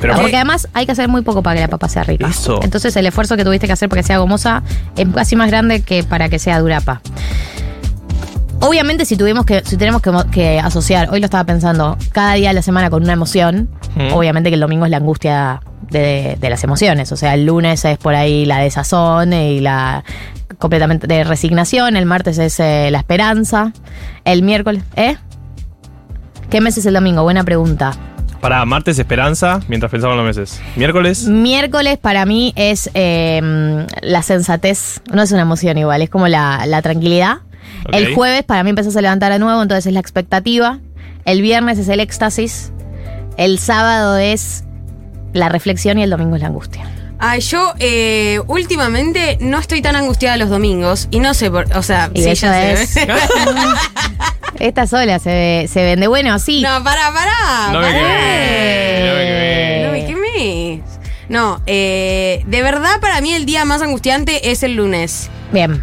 Pero porque además hay que hacer muy poco para que la papa sea rica. Eso. Entonces el esfuerzo que tuviste que hacer para que sea gomosa es casi más grande que para que sea durapa. Obviamente si tuvimos que, si tenemos que, mo- que asociar, hoy lo estaba pensando, cada día de la semana con una emoción, Mm. obviamente que el domingo es la angustia de, de las emociones. O sea, el lunes es por ahí la desazón y la completamente de resignación, el martes es eh, la esperanza, el miércoles, ¿eh? ¿Qué mes es el domingo? Buena pregunta. para martes esperanza, mientras pensaban los meses. Miércoles. Miércoles para mí es eh, la sensatez, no es una emoción igual, es como la, la tranquilidad. El jueves para mí empezás a levantar de nuevo, entonces es la expectativa. El viernes es el éxtasis. El sábado es la reflexión y el domingo es la angustia. Ay, yo eh, últimamente no estoy tan angustiada los domingos y no sé por, o sea, Y sí, eso ya es. sé. Esta sola se, se vende. Bueno, sí. no, pará, pará. No me pará. quemé, no me quemé. No me quemes. No, eh, de verdad para mí el día más angustiante es el lunes. Bien.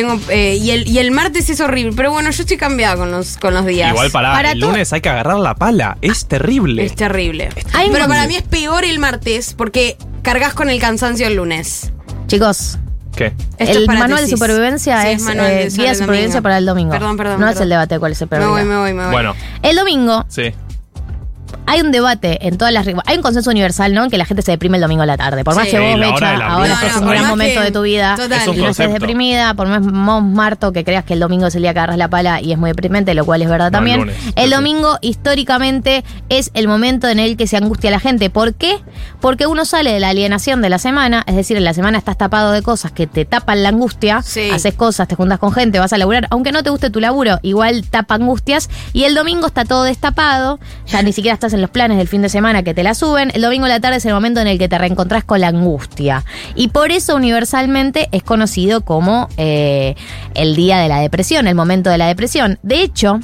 Tengo, eh, y, el, y el martes es horrible, pero bueno, yo estoy cambiada con los, con los días. Igual para, Para el lunes hay que agarrar la pala. Es terrible. Es terrible. Hay Pero para mí es peor el martes porque cargas con el cansancio el lunes. Chicos, ¿Qué? El es manual de supervivencia Sí, es manual eh, de guía de el supervivencia domingo. para el domingo. Perdón, perdón, No es el debate de cuál es el Me peor voy, día. me voy, me voy. Bueno, El domingo sí. Hay un debate en todas las. Hay un consenso universal, ¿no? En que la gente se deprime el domingo a la tarde. Por más Sí. que vos, Mecha, ahora estés en un gran momento que- de tu vida total. Es un y no estés deprimida, por más Marto, que creas que el domingo es el día que agarras la pala y es muy deprimente, lo cual es verdad No, el también. lunes. el domingo, históricamente, es el momento en el que se angustia la gente. ¿Por qué? Porque uno sale de la alienación de la semana, es decir, en la semana estás tapado de cosas que te tapan la angustia, Sí. haces cosas, te juntas con gente, vas a laburar, aunque no te guste tu laburo, igual tapa angustias. Y el domingo está todo destapado, ya ni siquiera estás en los planes del fin de semana que te la suben. El domingo a la tarde es el momento en el que te reencontrás con la angustia. Y por eso universalmente es conocido como eh, el día de la depresión, el momento de la depresión. De hecho,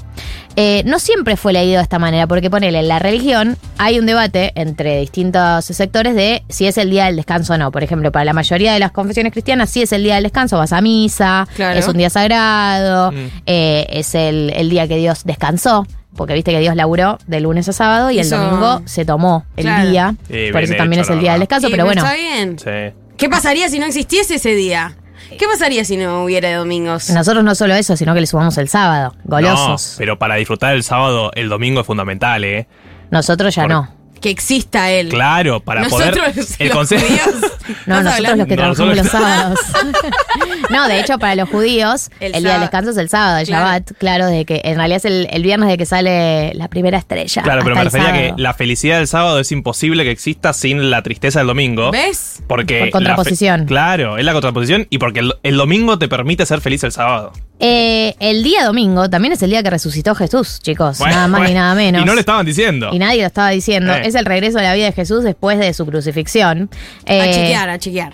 eh, no siempre fue leído de esta manera, porque ponele, en la religión hay un debate entre distintos sectores de si es el día del descanso o no. Por ejemplo, para la mayoría de las confesiones cristianas, sí es el día del descanso, vas a misa, Claro. es un día sagrado, Mm. eh, es el, el día que Dios descansó. Porque viste que Dios laburó de lunes a sábado y Eso- el domingo se tomó el Claro. día. Sí, por eso también hecho, es el la día del verdad. descanso, Sí, pero bueno. Está bien. Sí. ¿Qué pasaría si no existiese ese día? ¿Qué pasaría si no hubiera domingos? Nosotros no solo eso, sino que le sumamos el sábado, golosos. No, pero para disfrutar el sábado, el domingo es fundamental, ¿eh? Nosotros ya Por- no. Que exista él. Claro, para Nosotros, poder. los El consejo. judíos, No, ¿estás nosotros los que No, trabajamos los sábados. no, de hecho, para los judíos, El el, día del sábado. descanso es el sábado, el Claro. Shabbat, claro, de que en realidad es el, el viernes de que sale la primera estrella. Claro, pero me refería que la felicidad del sábado es imposible que exista sin la tristeza del domingo. ¿Ves? Porque Por contraposición. claro, es la contraposición y porque el, el domingo te permite ser feliz el sábado. Eh, el día domingo también es el día que resucitó Jesús, chicos. Bueno, nada más bueno. ni nada menos. Y no le estaban diciendo. Y nadie lo estaba diciendo. Eh. Es el regreso de la vida de Jesús después de su crucifixión. Eh, A chequear, a chequear.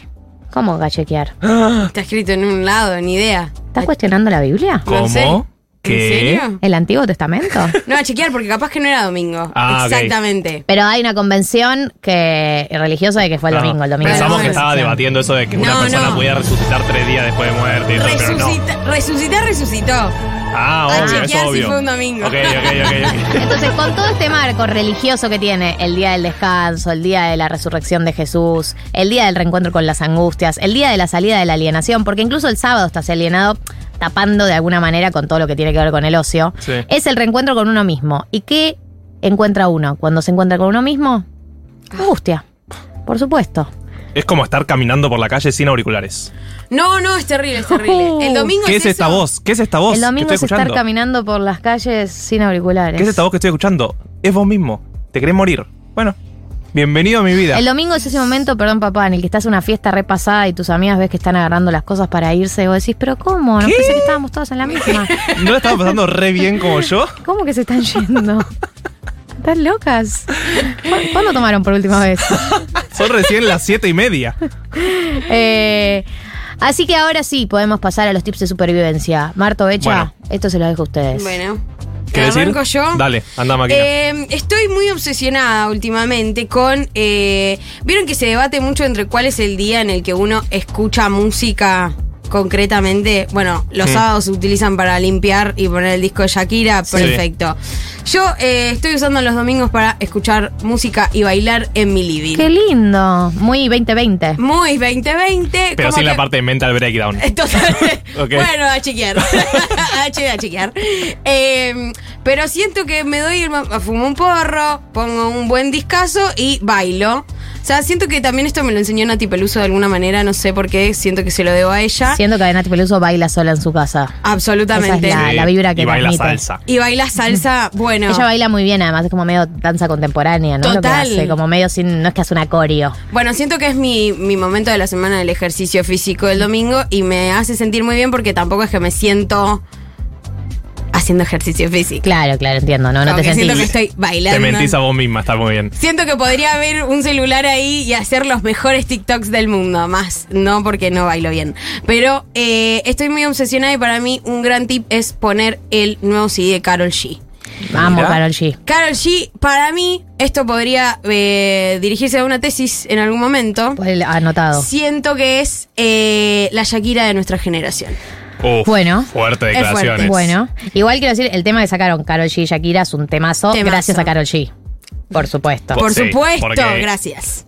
¿Cómo a chequear? Está escrito en un lado, ni idea. ¿Estás cuestionando la Biblia? No ¿Cómo? ¿En serio? ¿El Antiguo Testamento? No, a chequear porque capaz que no era domingo. Ah. Exactamente. Pero hay una convención que religiosa de que fue el No, domingo. El domingo Pensamos que estaba debatiendo eso de que una persona no. podía resucitar tres días después de muerte pero. Resucita, resucitar, resucitó. Ah, A obvio, chequear es si obvio. fue un domingo. Ok, ok, ok, ok. Entonces, con todo este marco religioso que tiene el día del descanso, el día de la resurrección de Jesús, el día del reencuentro con las angustias, el día de la salida de la alienación, porque incluso el sábado está así alienado, tapando de alguna manera con todo lo que tiene que ver con el ocio, Sí. es el reencuentro con uno mismo. ¿Y qué encuentra uno cuando se encuentra con uno mismo? Angustia, por supuesto. Es como estar caminando por la calle sin auriculares. No, no, es terrible, es terrible. El domingo ¿Qué es, es esta eso. voz? ¿Qué es esta voz el que domingo estoy es estar escuchando? caminando por las calles sin auriculares. ¿Qué es esta voz que estoy escuchando? Es vos mismo. ¿Te querés morir? Bueno, bienvenido a mi vida. El domingo es ese momento, perdón papá, en el que estás en una fiesta repasada y tus amigas ves que están agarrando las cosas para irse y vos decís, pero ¿cómo? No ¿Qué? pensé que estábamos todos en la misma. ¿No la estaba pasando re bien como yo? ¿Cómo que se están yendo? ¿Están locas? ¿Cu- ¿Cuándo tomaron por última vez? Son recién las siete y media. Eh, así que ahora sí podemos pasar a los tips de supervivencia. Marto Becha, Bueno. esto se lo dejo a ustedes. Bueno. ¿Qué decir? ¿Arranco yo? Dale, anda máquina. Eh, estoy muy obsesionada últimamente con. eh, Vieron que se debate mucho entre cuál es el día en el que uno escucha música concretamente. Bueno, los Mm. sábados se utilizan para limpiar y poner el disco de Shakira. Sí. Perfecto. Yo eh, estoy usando los domingos para escuchar música y bailar en mi living. Qué lindo. Muy 2020. Muy 2020. Pero sin la parte de mental breakdown. Total. Bueno, a chequear. a chequear, a chequear. Eh, pero siento que me doy, el, fumo un porro, pongo un buen discazo y bailo. O sea, siento que también esto me lo enseñó Nati Peluso de alguna manera, no sé por qué, siento que se lo debo a ella. Siento que Nati Peluso baila sola en su casa. Absolutamente. Esa es la, la vibra que y baila transmite. salsa. Y baila salsa, bueno. Ella baila muy bien, además es como medio danza contemporánea, ¿no? Lo que Total. hace, como medio sin, no es que hace una coreo. Bueno, siento que es mi, mi momento de la semana del ejercicio físico del domingo y me hace sentir muy bien porque tampoco es que me siento haciendo ejercicio físico. Claro, claro, entiendo, no, no te que siento que sentís. estoy bailando. Te mentís a vos misma, está muy bien. Siento que podría haber un celular ahí y hacer los mejores TikToks del mundo. Más, no porque no bailo bien. Pero eh, estoy muy obsesionada y para mí un gran tip es poner el nuevo CD de Carol G. Vamos, Mirá. Carol G. Carol G, para mí, esto podría eh, dirigirse a una tesis en algún momento. Pues, Anotado. Siento que es eh, la Shakira de nuestra generación. Uf, Bueno. Fuerte Es declaraciones. fuerte. Bueno, igual quiero decir, el tema que sacaron Carol G y Shakira es un temazo, Temazo. gracias a Carol G. Por supuesto. Por Sí, supuesto, porque gracias.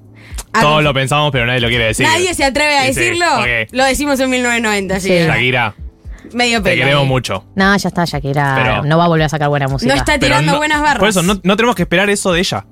Todos lo pensamos, pero nadie lo quiere decir. Nadie se atreve a Sí, sí, decirlo. ok. Lo decimos en 1990, sí. Sí. Shakira, Medio te pelo. queremos mucho. No, ya está, Shakira Pero- no va a volver a sacar buena música. No está tirando no- buenas barras. Por eso, no, no tenemos que esperar eso de ella.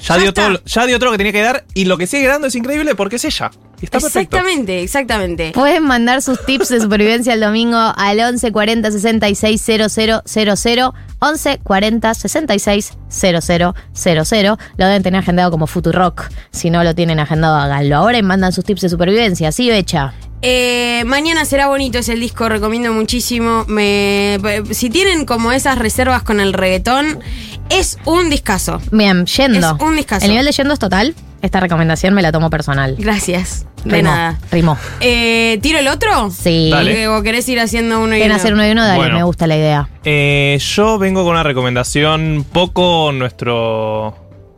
Ya, Ya dio está. todo, lo- ya dio todo lo que tenía que dar y lo que sigue dando es increíble porque es ella. Y está perfecto. Exactamente, exactamente. Pueden mandar sus tips de supervivencia el domingo al 11 40 66 000 11 40 66 000 Lo deben tener agendado como Futurock. Si no lo tienen agendado, háganlo ahora y mandan sus tips de supervivencia. ¿Sí, Becha? Eh, mañana será bonito es el disco, recomiendo muchísimo. Me, si tienen como esas reservas con el reggaetón, es un discazo. Bien, yendo. Es un discazo. El nivel de yendo es total. Esta recomendación me la tomo personal. Gracias. De Rimó, nada. Rimó. Eh, ¿Tiro el otro? Sí. Dale. ¿O querés ir haciendo uno y uno? hacer uno y uno, dale, Bueno. me gusta la idea. Eh, yo vengo con una recomendación poco nuestro...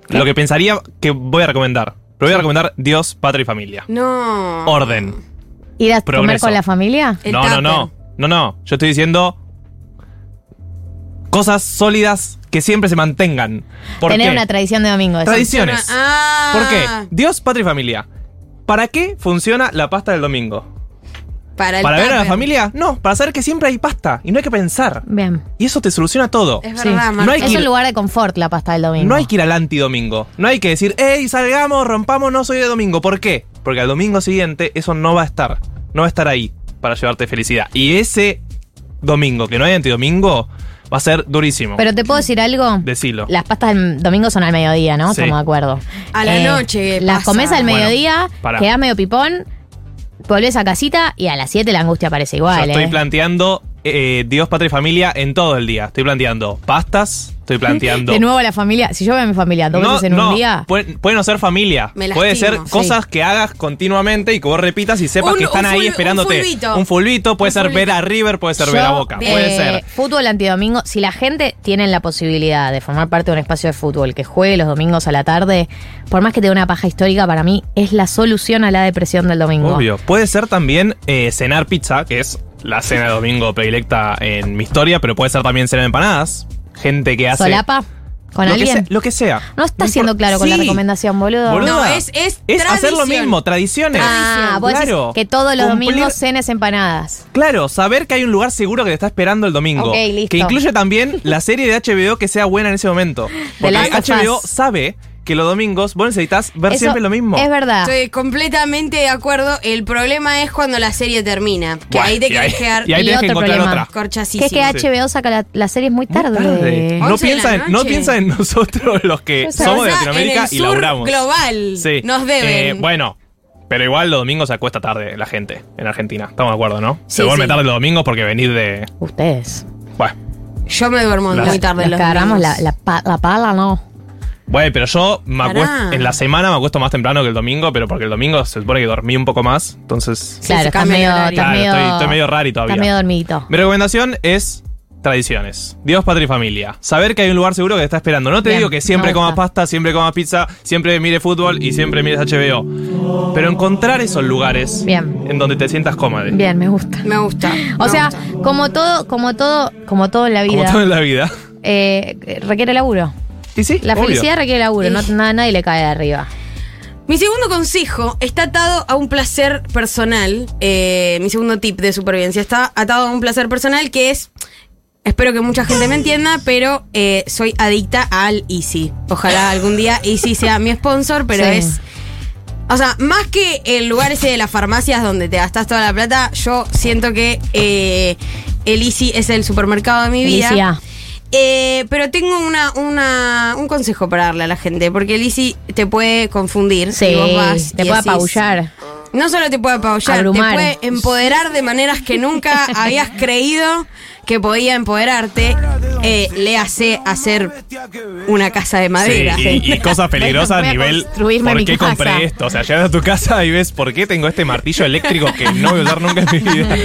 Lo que pensaría que voy a recomendar. Pero voy a recomendar Dios, Patria y Familia. No. Orden. ¿Ir a comer Progreso. con la familia? El no, no, tupper. no. No, no. Yo estoy diciendo cosas sólidas que siempre se mantengan. ¿Por Tener qué? una tradición de domingo. Tradiciones. Ah. ¿Por qué? Dios, patria y familia. ¿Para qué funciona la pasta del domingo? Para, el ¿Para ver a la tupper. familia? No, para saber que siempre hay pasta y no hay que pensar. Bien. Y eso te soluciona todo. Es Sí. verdad, No hay Es un lugar de confort la pasta del domingo. No hay que ir al antidomingo. No hay que decir, hey, salgamos, rompamos, no soy de domingo. ¿Por qué? Porque al domingo siguiente eso no va a estar. No va a estar ahí para llevarte felicidad. Y ese domingo, que no hay antidomingo, va a ser durísimo. Pero te puedo decir algo. Decilo. Las pastas del domingo son al mediodía, ¿no? Sí. Estamos de acuerdo. A la noche Las pasa. comes al Bueno, mediodía, pará. quedás medio pipón, volvés a casita y a las 7 la angustia aparece Yo igual, estoy ¿eh? planteando eh, Dios, patria y familia en todo el día. Estoy planteando pastas, estoy planteando... De nuevo la familia. Si yo veo a mi familia dos veces en un día. Puede, puede no ser familia. Me Puede ser cosas que hagas continuamente y que vos repitas y sepas Un- que están ahí ful- un esperándote. fulbito. Un fulbito, puede Un ser ver a River, puede ser Yo, ver a Boca. Puede eh, ser. Fútbol antidomingo. Si la gente tiene la posibilidad de formar parte de un espacio de fútbol que juegue los domingos a la tarde, por más que te dé una paja histórica, para mí es la solución a la depresión del domingo. Obvio. Puede ser también eh, cenar pizza, que es la cena de domingo predilecta en mi historia, pero puede ser también cenar empanadas. Gente que hace. ¿Solapa? ¿Con lo que alguien? sea- lo que sea. No está siendo claro con la recomendación, boludo. Boluda. No, es- es hacer lo mismo, tradiciones. Ah, vos decís que todos los Cumplir- domingos cenes empanadas. Claro, saber que hay un lugar seguro que te está esperando el domingo. Ok, listo. Que incluye también la serie de HBO que sea buena en ese momento. Porque HBO sabe que los domingos vos necesitas ver Eso siempre lo mismo. Es verdad. Estoy completamente de acuerdo. El problema es cuando la serie termina. Que Bueno, ahí te y querés ahí- quedar y ahí tenés que otro encontrar problema. otra. corchasísimo. Que es que HBO saca la, la series muy tarde. Tarde. No 11 de la piensa, en, no noche. piensa en nosotros los que O sea, somos de en Latinoamérica el y sur laburamos. global. Sí. Nos deben. Eh, bueno, pero igual los domingos se acuesta tarde la gente en Argentina. Estamos de acuerdo, ¿no? se duerme sí. tarde los domingos porque venir de. Ustedes. Bueno. Yo me duermo Las- muy tarde Los los que agarramos la, domingos. la, pa- la pala, no. Bueno, pero yo me acuesto, en la semana me acuesto más temprano que el domingo, pero porque el domingo se supone que dormí un poco más. Entonces. Claro, se estás medio, Claro, medio, estoy, estoy medio rari todavía. estás medio dormidito. Mi recomendación es tradiciones. Dios, patria y familia. Saber que hay un lugar seguro que te está esperando. No te Bien, digo que siempre comas pasta, siempre comas pizza, siempre mire fútbol y siempre mires HBO. Pero encontrar esos lugares Bien. en donde te sientas cómodo. Bien, me gusta. Me gusta. O me sea, gusta. como todo, como todo, como todo en la Como vida, todo en la vida. eh, requiere laburo. Y sí, La obvio. felicidad requiere laburo, no, nada, nadie le cae de arriba. Mi segundo consejo está atado a un placer personal. eh, mi segundo tip de supervivencia está atado a un placer personal que es. Espero que mucha gente me entienda, pero eh, soy adicta al Easy. Ojalá algún día Easy sea mi sponsor, pero Sí. es. O sea, más que el lugar ese de las farmacias donde te gastas toda la plata, yo siento que eh, el Easy es el supermercado de mi vida. Felicidad. Eh, pero tengo una, una, un consejo para darle a la gente, porque Easy te puede confundir. Sí, vos vas te puede apabullar. No solo te puede Abrumar. te puede empoderar de maneras que nunca habías creído que podía empoderarte. Eh, le hace hacer una casa de madera. Sí, y, y cosas peligrosas a nivel ¿por qué casa. compré esto? O sea, llegas a tu casa y ves por qué tengo este martillo eléctrico que no voy a usar nunca en mi vida.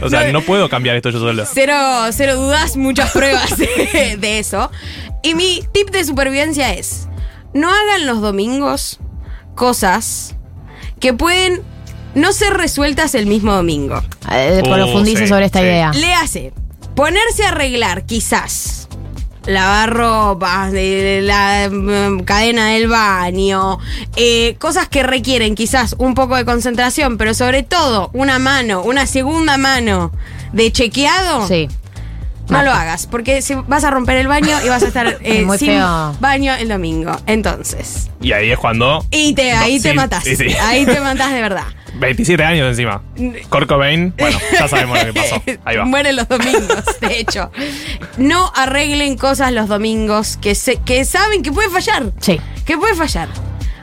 O sea, no puedo cambiar esto yo solo. Cero, cero dudas, muchas pruebas de eso. Y mi tip de supervivencia es, no hagan los domingos cosas que pueden no ser resueltas el mismo domingo. Eh, profundice sí, sobre esta sí. idea. Le hace ponerse a arreglar, quizás. Lavar ropa, de la mm, cadena del baño, eh, cosas que requieren quizás un poco de concentración, pero sobre todo una mano, una segunda mano de chequeado. Sí. No lo hagas, porque si vas a romper el baño y vas a estar eh, Muy sin feo. baño el domingo. Entonces. Y ahí es cuando. Y te, ahí No, te sí, matás. sí, sí. Ahí te matás de verdad. 27 años encima. Kurt Cobain, bueno, ya sabemos lo que pasó. Ahí va. Mueren los domingos, de hecho. No arreglen cosas los domingos que, se, que saben que puede fallar. Sí. Que puede fallar.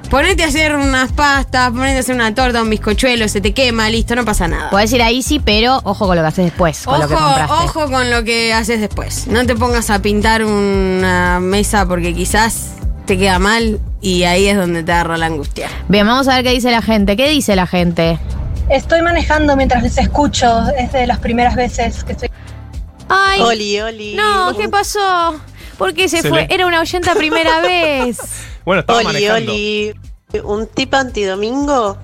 Ponete a hacer unas pastas, ponete a hacer una torta, un bizcochuelo, se te quema, listo, no pasa nada. Puedes ir ahí sí, pero ojo con lo que haces después, con lo que Ojo, compraste. ojo con lo que haces después. No te pongas a pintar una mesa porque quizás te queda mal y ahí es donde te agarra la angustia. Bien, vamos a ver qué dice la gente. ¿Qué dice la gente? Estoy manejando mientras les escucho. Es de las primeras veces que estoy. Ay. Oli, Oli. No, ¿qué pasó? ¿Por qué se, Se fue? le- Era una oyenta primera vez. Bueno, estaba Oli, manejando. Oli, un tip antidomingo.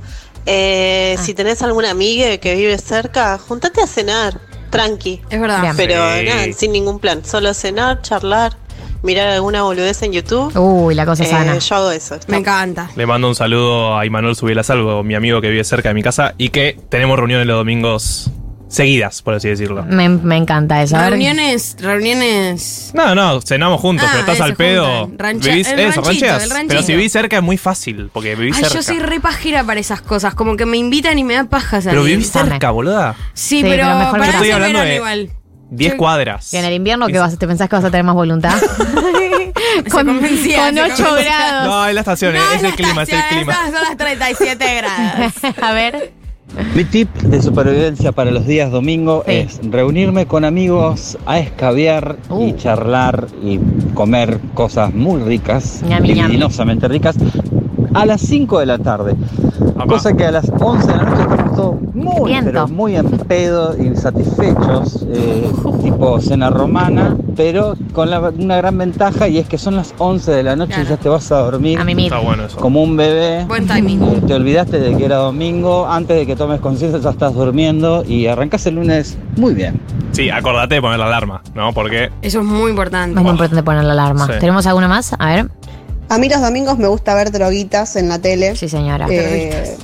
Eh, Si tenés alguna amiga que vive cerca, juntate a cenar. tranqui. Es verdad. Bien. Pero Sí. nada, sin ningún plan. Solo cenar, charlar, mirar alguna boludez en YouTube. Uy, la cosa Eh, sana. yo hago eso. Me encanta. Le mando un saludo a Imanol Subiela Salvo, mi amigo que vive cerca de mi casa y que tenemos reuniones los domingos seguidas, por así decirlo. Me, me encanta eso. Reuniones, reuniones. No, no, cenamos juntos, Ah, pero estás se al pedo. juntan. Rancha- Vivís el eso, ranchito, rancheas. el ranchito. Pero si vivís cerca es muy fácil, porque vivís Ay, cerca. yo soy re pajera para esas cosas. Como que me invitan y me da paja salir. Pero vivís cerca, boluda. Sí, Sí, pero, pero mejor para que Estoy hablando de igual. 10 cuadras. que en el invierno que vas, te pensás que vas a tener más voluntad. con convencía, con se 8 convencía. grados. No, es la estación, es el clima, es el clima. Son las 37 grados. a ver. Mi tip de supervivencia para los días domingo es reunirme con amigos a escabiar Uh. y charlar y comer cosas muy ricas, dividinosamente ricas, a las 5 de la tarde. Cosa que a las 11 de la noche muy, Viento. pero muy en pedo y satisfechos, eh, tipo cena romana, pero con la- una gran ventaja y es que son las 11 de la noche y ya te vas a dormir A mimir. Está bueno eso. como un bebé. Buen timing. Eh, te olvidaste de que era domingo, antes de que tomes conciencia ya estás durmiendo y arrancas el lunes muy bien. Sí, acordate de poner la alarma, ¿no? Porque Eso es muy importante. Es muy importante poner la alarma. Sí. ¿Tenemos alguna más? A ver. A mí los domingos me gusta ver droguitas en la tele. Sí, señora. Eh,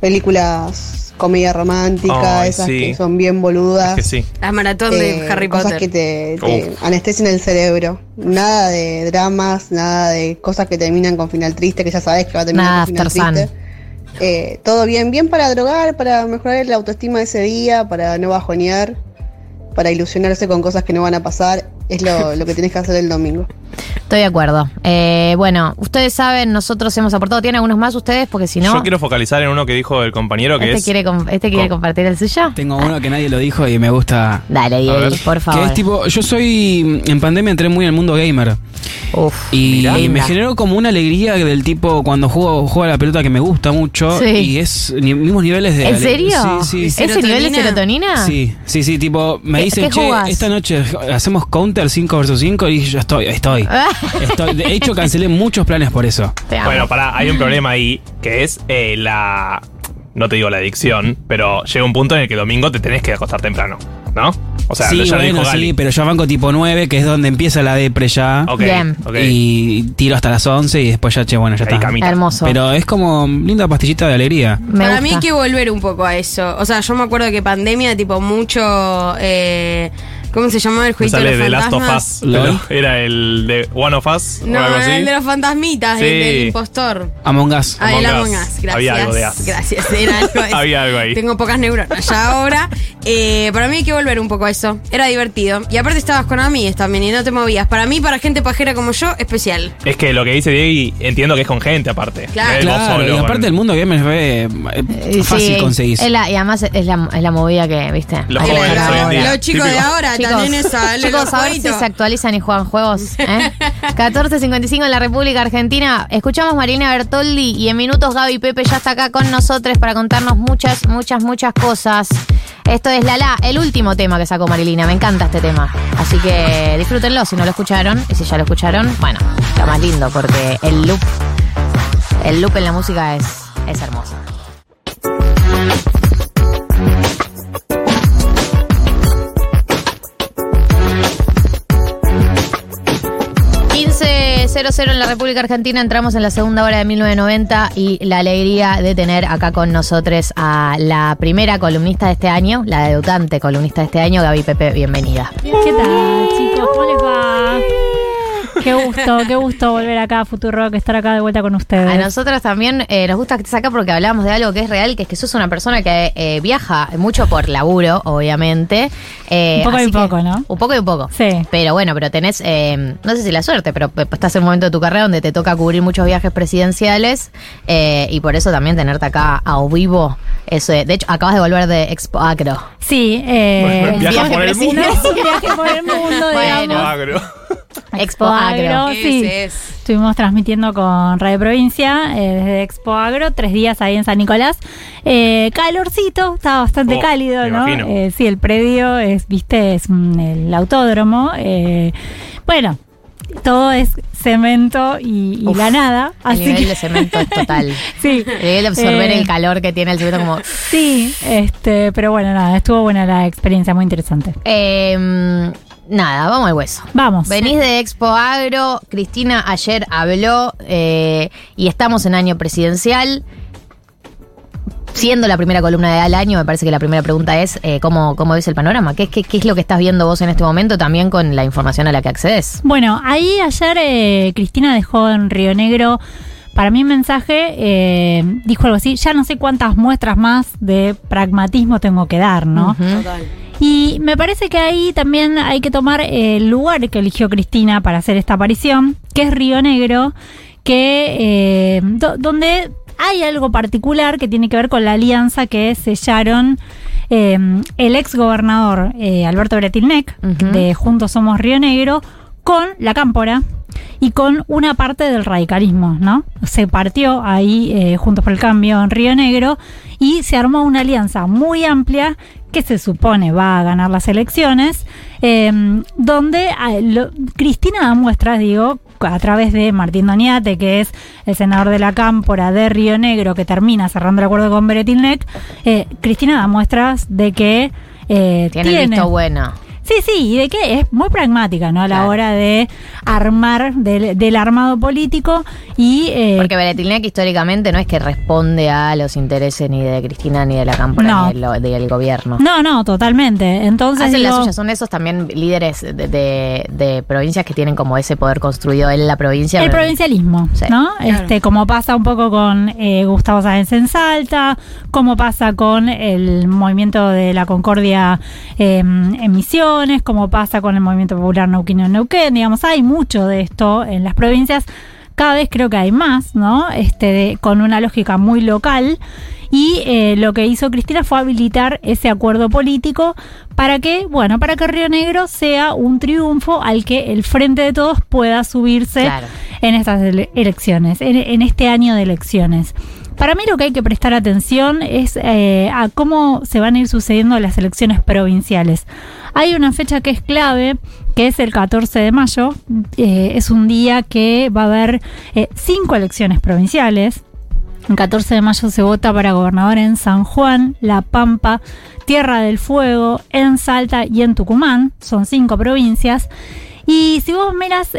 películas comedia romántica, esas sí. que son bien boludas. es que sí. La maratón de Eh, Harry cosas Potter. que te, anestesian el cerebro. Nada de dramas, nada de cosas que terminan con final triste, que ya sabes que va a terminar Nada con final triste. Eh, todo bien, bien para drogar, para mejorar la autoestima de ese día, para no bajonear, para ilusionarse con cosas que no van a pasar. Es lo, lo que tenés que hacer el domingo. Estoy de acuerdo. Eh, bueno, ustedes saben, nosotros hemos aportado. ¿Tienen algunos más ustedes? Porque si no, Yo quiero focalizar en uno que dijo el compañero que este, es. quiere, este quiere compartir el suyo. Tengo uno que nadie lo dijo y me gusta. Dale, Diego, por favor. Que es tipo, yo soy, en pandemia entré muy en el mundo gamer. y mirá. me generó como una alegría del tipo cuando juego, juego a la pelota que me gusta mucho. Sí. Y es ni- mismos niveles de... ¿En serio? Sí, sí. ¿Ese nivel de serotonina? Sí, sí, sí, tipo, me ¿Qué- dicen, che, jugás? esta noche hacemos counter 5 vs 5 y yo estoy, estoy. estoy. De hecho, cancelé muchos planes por eso. Bueno, pará, hay un problema ahí que es eh, la. No te digo la adicción, pero llega un punto en el que domingo te tenés que acostar temprano, ¿no? O sea, sí, ya bueno, sí, pero yo banco tipo 9, que es donde empieza la depre ya. Ok, Bien. Y tiro hasta las 11 y después ya, che, bueno, ya está. camita. Hermoso. Pero es como linda pastillita de alegría. Para mí hay que volver un poco a eso. O sea, yo me acuerdo que pandemia, tipo, mucho. Eh, ¿Cómo se llamaba el jueguito de sale los de Last of fantasmas? Us. pero era el de One of Us No, o algo así. el de los fantasmitas, Sí. el del impostor. Among Us. Ah, el Among Among Us. Us, gracias. Había algo de Us. Gracias, era algo de. Había algo ahí. Tengo pocas neuronas ya ahora. Eh, para mí hay que volver un poco a eso. Era divertido. Y aparte estabas con amigues también y no te movías. Para mí, para gente pajera como yo, especial. Es que lo que dice Diego, entiendo que es con gente aparte. Claro. No es vos Claro, solo, y aparte con- el mundo gamer es re, eh, fácil sí, es la- y además es la, es la movida que, ¿viste? Los Hay que jóvenes dejar hoy en ahora. día. Los chicos de Típico. ahora Chicos, a ver si se actualizan y juegan juegos. ¿eh? 14.55 en la República Argentina. Escuchamos Marina Bertoldi y en minutos Gaby Pepe ya está acá con nosotros para contarnos muchas, muchas, muchas cosas. Esto es La La, el último tema que sacó Marilina. Me encanta este tema. Así que disfrútenlo si no lo escucharon. Y si ya lo escucharon, bueno, está más lindo porque el loop, el loop en la música es, es hermoso. Cero en la República Argentina. Entramos en la segunda hora de 1990 y la alegría de tener acá con nosotros a la primera columnista de este año, la debutante columnista de este año, Gaby Pepe. Bienvenida. ¿Qué tal, chicos? ¿Cómo les va? Qué gusto, qué gusto volver acá a Futuro que estar acá de vuelta con ustedes. A nosotras también eh, nos gusta que estés acá porque hablamos de algo que es real, que es que sos una persona que eh, viaja mucho por laburo, obviamente. Eh, Un poco y un poco, ¿no? Un poco y un poco. Sí. Pero bueno, pero tenés, eh, no sé si la suerte, pero estás en un momento de tu carrera donde te toca cubrir muchos viajes presidenciales eh, y por eso también tenerte acá a vivo. Eso, eh, de hecho, acabas de volver de Expo Acro. Sí, eh, Bueno, viaja por el mundo. Es un viaje por el mundo, Bueno. digamos. Expo Agro. Sí. Estuvimos transmitiendo con Radio Provincia eh, desde Expo Agro, tres días ahí en San Nicolás. Eh, calorcito, estaba bastante Oh, cálido, ¿no? Eh, sí, el predio es, viste, es mm, el autódromo. eh, bueno. todo es cemento y, y Uf, la nada. El nivel que- de cemento es total. Sí. El nivel de absorber Eh, el calor que tiene el cemento como... Sí, este, pero bueno, nada, estuvo buena la experiencia, muy interesante. Eh, nada, vamos al hueso. Vamos. Venís de Expo Agro, Cristina ayer habló eh, y estamos en año presidencial. Siendo la primera columna del año, me parece que la primera pregunta es eh, ¿cómo, ¿cómo ves el panorama? ¿Qué, qué, qué es lo que estás viendo vos en este momento también con la información a la que accedes? Bueno, ahí ayer eh, Cristina dejó en Río Negro para mí un mensaje, eh, dijo algo así, ya no sé cuántas muestras más de pragmatismo tengo que dar, ¿no? Y me parece que ahí también hay que tomar el lugar que eligió Cristina para hacer esta aparición, que es Río Negro, que eh, do- donde hay algo particular que tiene que ver con la alianza que sellaron eh, el ex gobernador eh, Alberto Bretilnec de Juntos Somos Río Negro con la Cámpora y con una parte del radicalismo, ¿no? Se partió ahí eh, Juntos por el Cambio en Río Negro y se armó una alianza muy amplia que se supone va a ganar las elecciones, eh, donde ah, lo- Cristina da muestras, digo, a través de Martín Doñate, que es el senador de la Cámpora de Río Negro, que termina cerrando el acuerdo con Beretilnec, eh, Cristina da muestras de que eh, Tiene el visto bueno. Sí, sí, y de que es muy pragmática, ¿no? A la hora de armar del, del armado político y... eh, Porque Beretilnec históricamente no es que responde a los intereses ni de Cristina ni de la Cámpora No. ni del, gobierno. no, no, totalmente. Entonces, Hacen la digo- suya, son esos también líderes de, de- de provincias que tienen como ese poder construido en la provincia. El provincialismo, Sí. ¿no? Este, como pasa un poco con eh, Gustavo Sáenz en Salta, como pasa con el movimiento de la Concordia eh, en Misiones, como pasa con el movimiento popular Neuquén en Neuquén, digamos, hay mucho de esto en las provincias. Cada vez creo que hay más, ¿no? Este, de- con una lógica muy local. Y eh, lo que hizo Cristina fue habilitar ese acuerdo político para que, bueno, para que Río Negro sea un triunfo al que el Frente de Todos pueda subirse Claro. en estas ele- elecciones, en, en este año de elecciones. Para mí lo que hay que prestar atención es eh, a cómo se van a ir sucediendo las elecciones provinciales. Hay una fecha que es clave, que es el 14 de mayo. Eh, es un día que va a haber eh, cinco elecciones provinciales. El 14 de mayo se vota para gobernador en San Juan, La Pampa, Tierra del Fuego, en Salta y en Tucumán. Son cinco provincias. Y si vos miras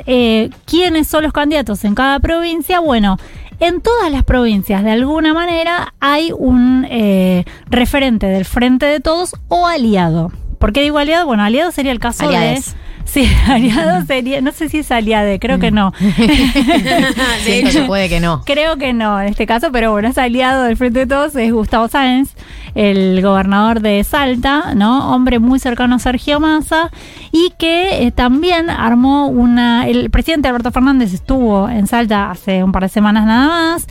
quiénes son los candidatos en cada provincia, bueno, en todas las provincias, de alguna manera, hay un eh, referente del Frente de Todos o aliado. ¿Por qué digo aliado? Bueno, aliado sería el caso Aliades. de... Sí, aliado sería, no sé si es aliade, creo que no. Siento que puede que no. Creo que no en este caso, pero bueno, es aliado del Frente de Todos, es Gustavo Sáenz, el gobernador de Salta, ¿no? Hombre muy cercano a Sergio Massa, y que eh, también armó una. El presidente Alberto Fernández estuvo en Salta hace un par de semanas nada más.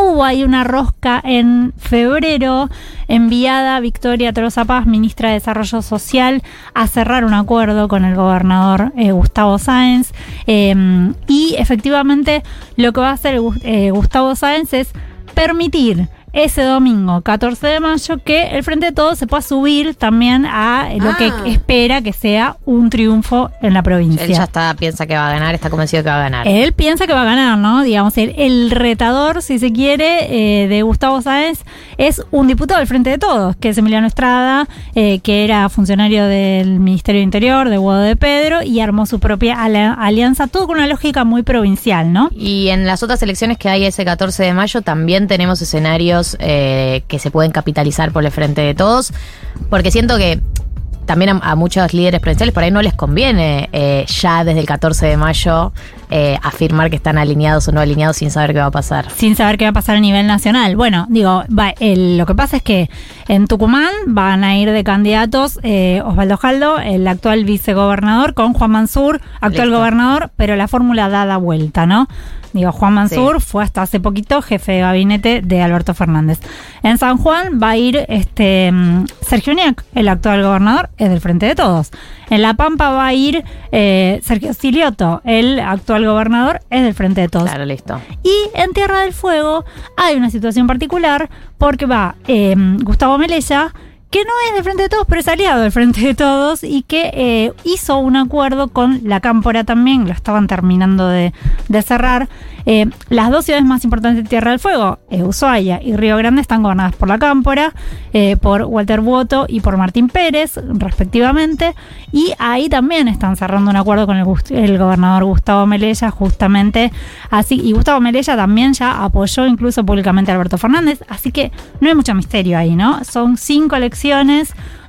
Hubo ahí una rosca en febrero enviada Victoria Tolosa Paz, ministra de Desarrollo Social, a cerrar un acuerdo con el gobernador eh, Gustavo Sáenz. Eh, y efectivamente lo que va a hacer eh, Gustavo Sáenz es permitir ese domingo 14 de mayo que el Frente de Todos se pueda subir también a lo Ah. que espera que sea un triunfo en la provincia. Él ya está, piensa que va a ganar, está convencido que va a ganar. Él piensa que va a ganar, ¿no? Digamos, el, el retador, si se quiere, eh, de Gustavo Sáenz es un diputado del Frente de Todos, que es Emiliano Estrada, eh, que era funcionario del Ministerio de Interior, de Guado de Pedro, y armó su propia alianza, todo con una lógica muy provincial, ¿no? Y en las otras elecciones que hay ese 14 de mayo también tenemos escenarios eh, que se pueden capitalizar por el frente de todos, porque siento que también a, muchos líderes provinciales por ahí no les conviene eh, ya desde el 14 de mayo eh, afirmar que están alineados o no alineados sin saber qué va a pasar. sin saber qué va a pasar a nivel nacional. Bueno, digo, va- el- lo que pasa es que en Tucumán van a ir de candidatos eh, Osvaldo Jaldo, el actual vicegobernador, con Juan Mansur, actual Listo. gobernador, pero la fórmula da la vuelta, ¿no? Digo, Juan Mansur fue hasta hace poquito jefe de gabinete de Alberto Fernández. En San Juan va a ir este Sergio Niac, el actual gobernador, es del Frente de Todos. En La Pampa va a ir eh, Sergio Silioto, el actual gobernador, es del Frente de Todos. Claro, listo. Y en Tierra del Fuego hay una situación particular porque va eh, Gustavo Melella, que no es del Frente de Todos, pero es aliado del Frente de Todos y que eh, hizo un acuerdo con la Cámpora también, lo estaban terminando de, de cerrar. Eh, las dos ciudades más importantes de Tierra del Fuego, eh, Ushuaia y Río Grande, están gobernadas por la Cámpora, eh, por Walter Buoto y por Martín Pérez, respectivamente, y ahí también están cerrando un acuerdo con el gobernador Gustavo Melella, justamente así, y Gustavo Melella también ya apoyó incluso públicamente a Alberto Fernández, así que no hay mucho misterio ahí, ¿no? Son cinco elecciones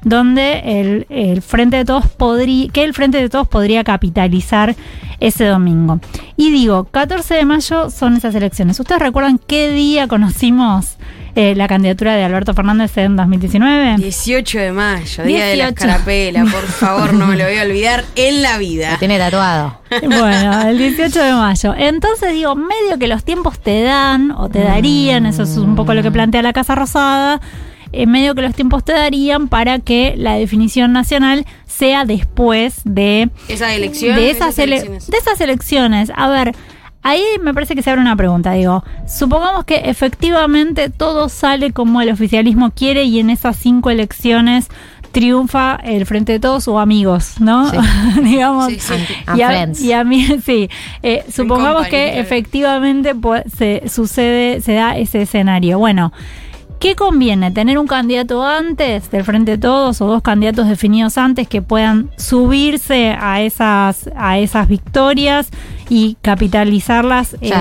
donde el, el Frente de Todos podría, que el Frente de Todos podría capitalizar ese domingo. Y digo, 14 de mayo son esas elecciones. ¿Ustedes recuerdan qué día conocimos eh, la candidatura de Alberto Fernández en 2019? 18 de mayo, día de la 18. escarapela, por favor, no me lo voy a olvidar en la vida. tiene tatuado. Bueno, el 18 de mayo. Entonces digo, medio que los tiempos te dan o te darían, eso es un poco lo que plantea la Casa Rosada, eh, medio que los tiempos te darían para que la definición nacional sea después de, Esa elección. de, esas, ele- de esas elecciones. A ver, ahí me parece que se abre una pregunta. Digo, supongamos que efectivamente todo sale como el oficialismo quiere y en esas cinco elecciones triunfa el Frente de Todos o amigos, ¿no? Sí. Digamos. Sí, sí. Y, a, y a mí, sí. Eh, supongamos company, que claro. efectivamente pu- se sucede, se da ese escenario. Bueno. ¿Qué conviene? ¿Tener un candidato antes del Frente de Todos o dos candidatos definidos antes que puedan subirse a esas, a esas victorias y capitalizarlas eh,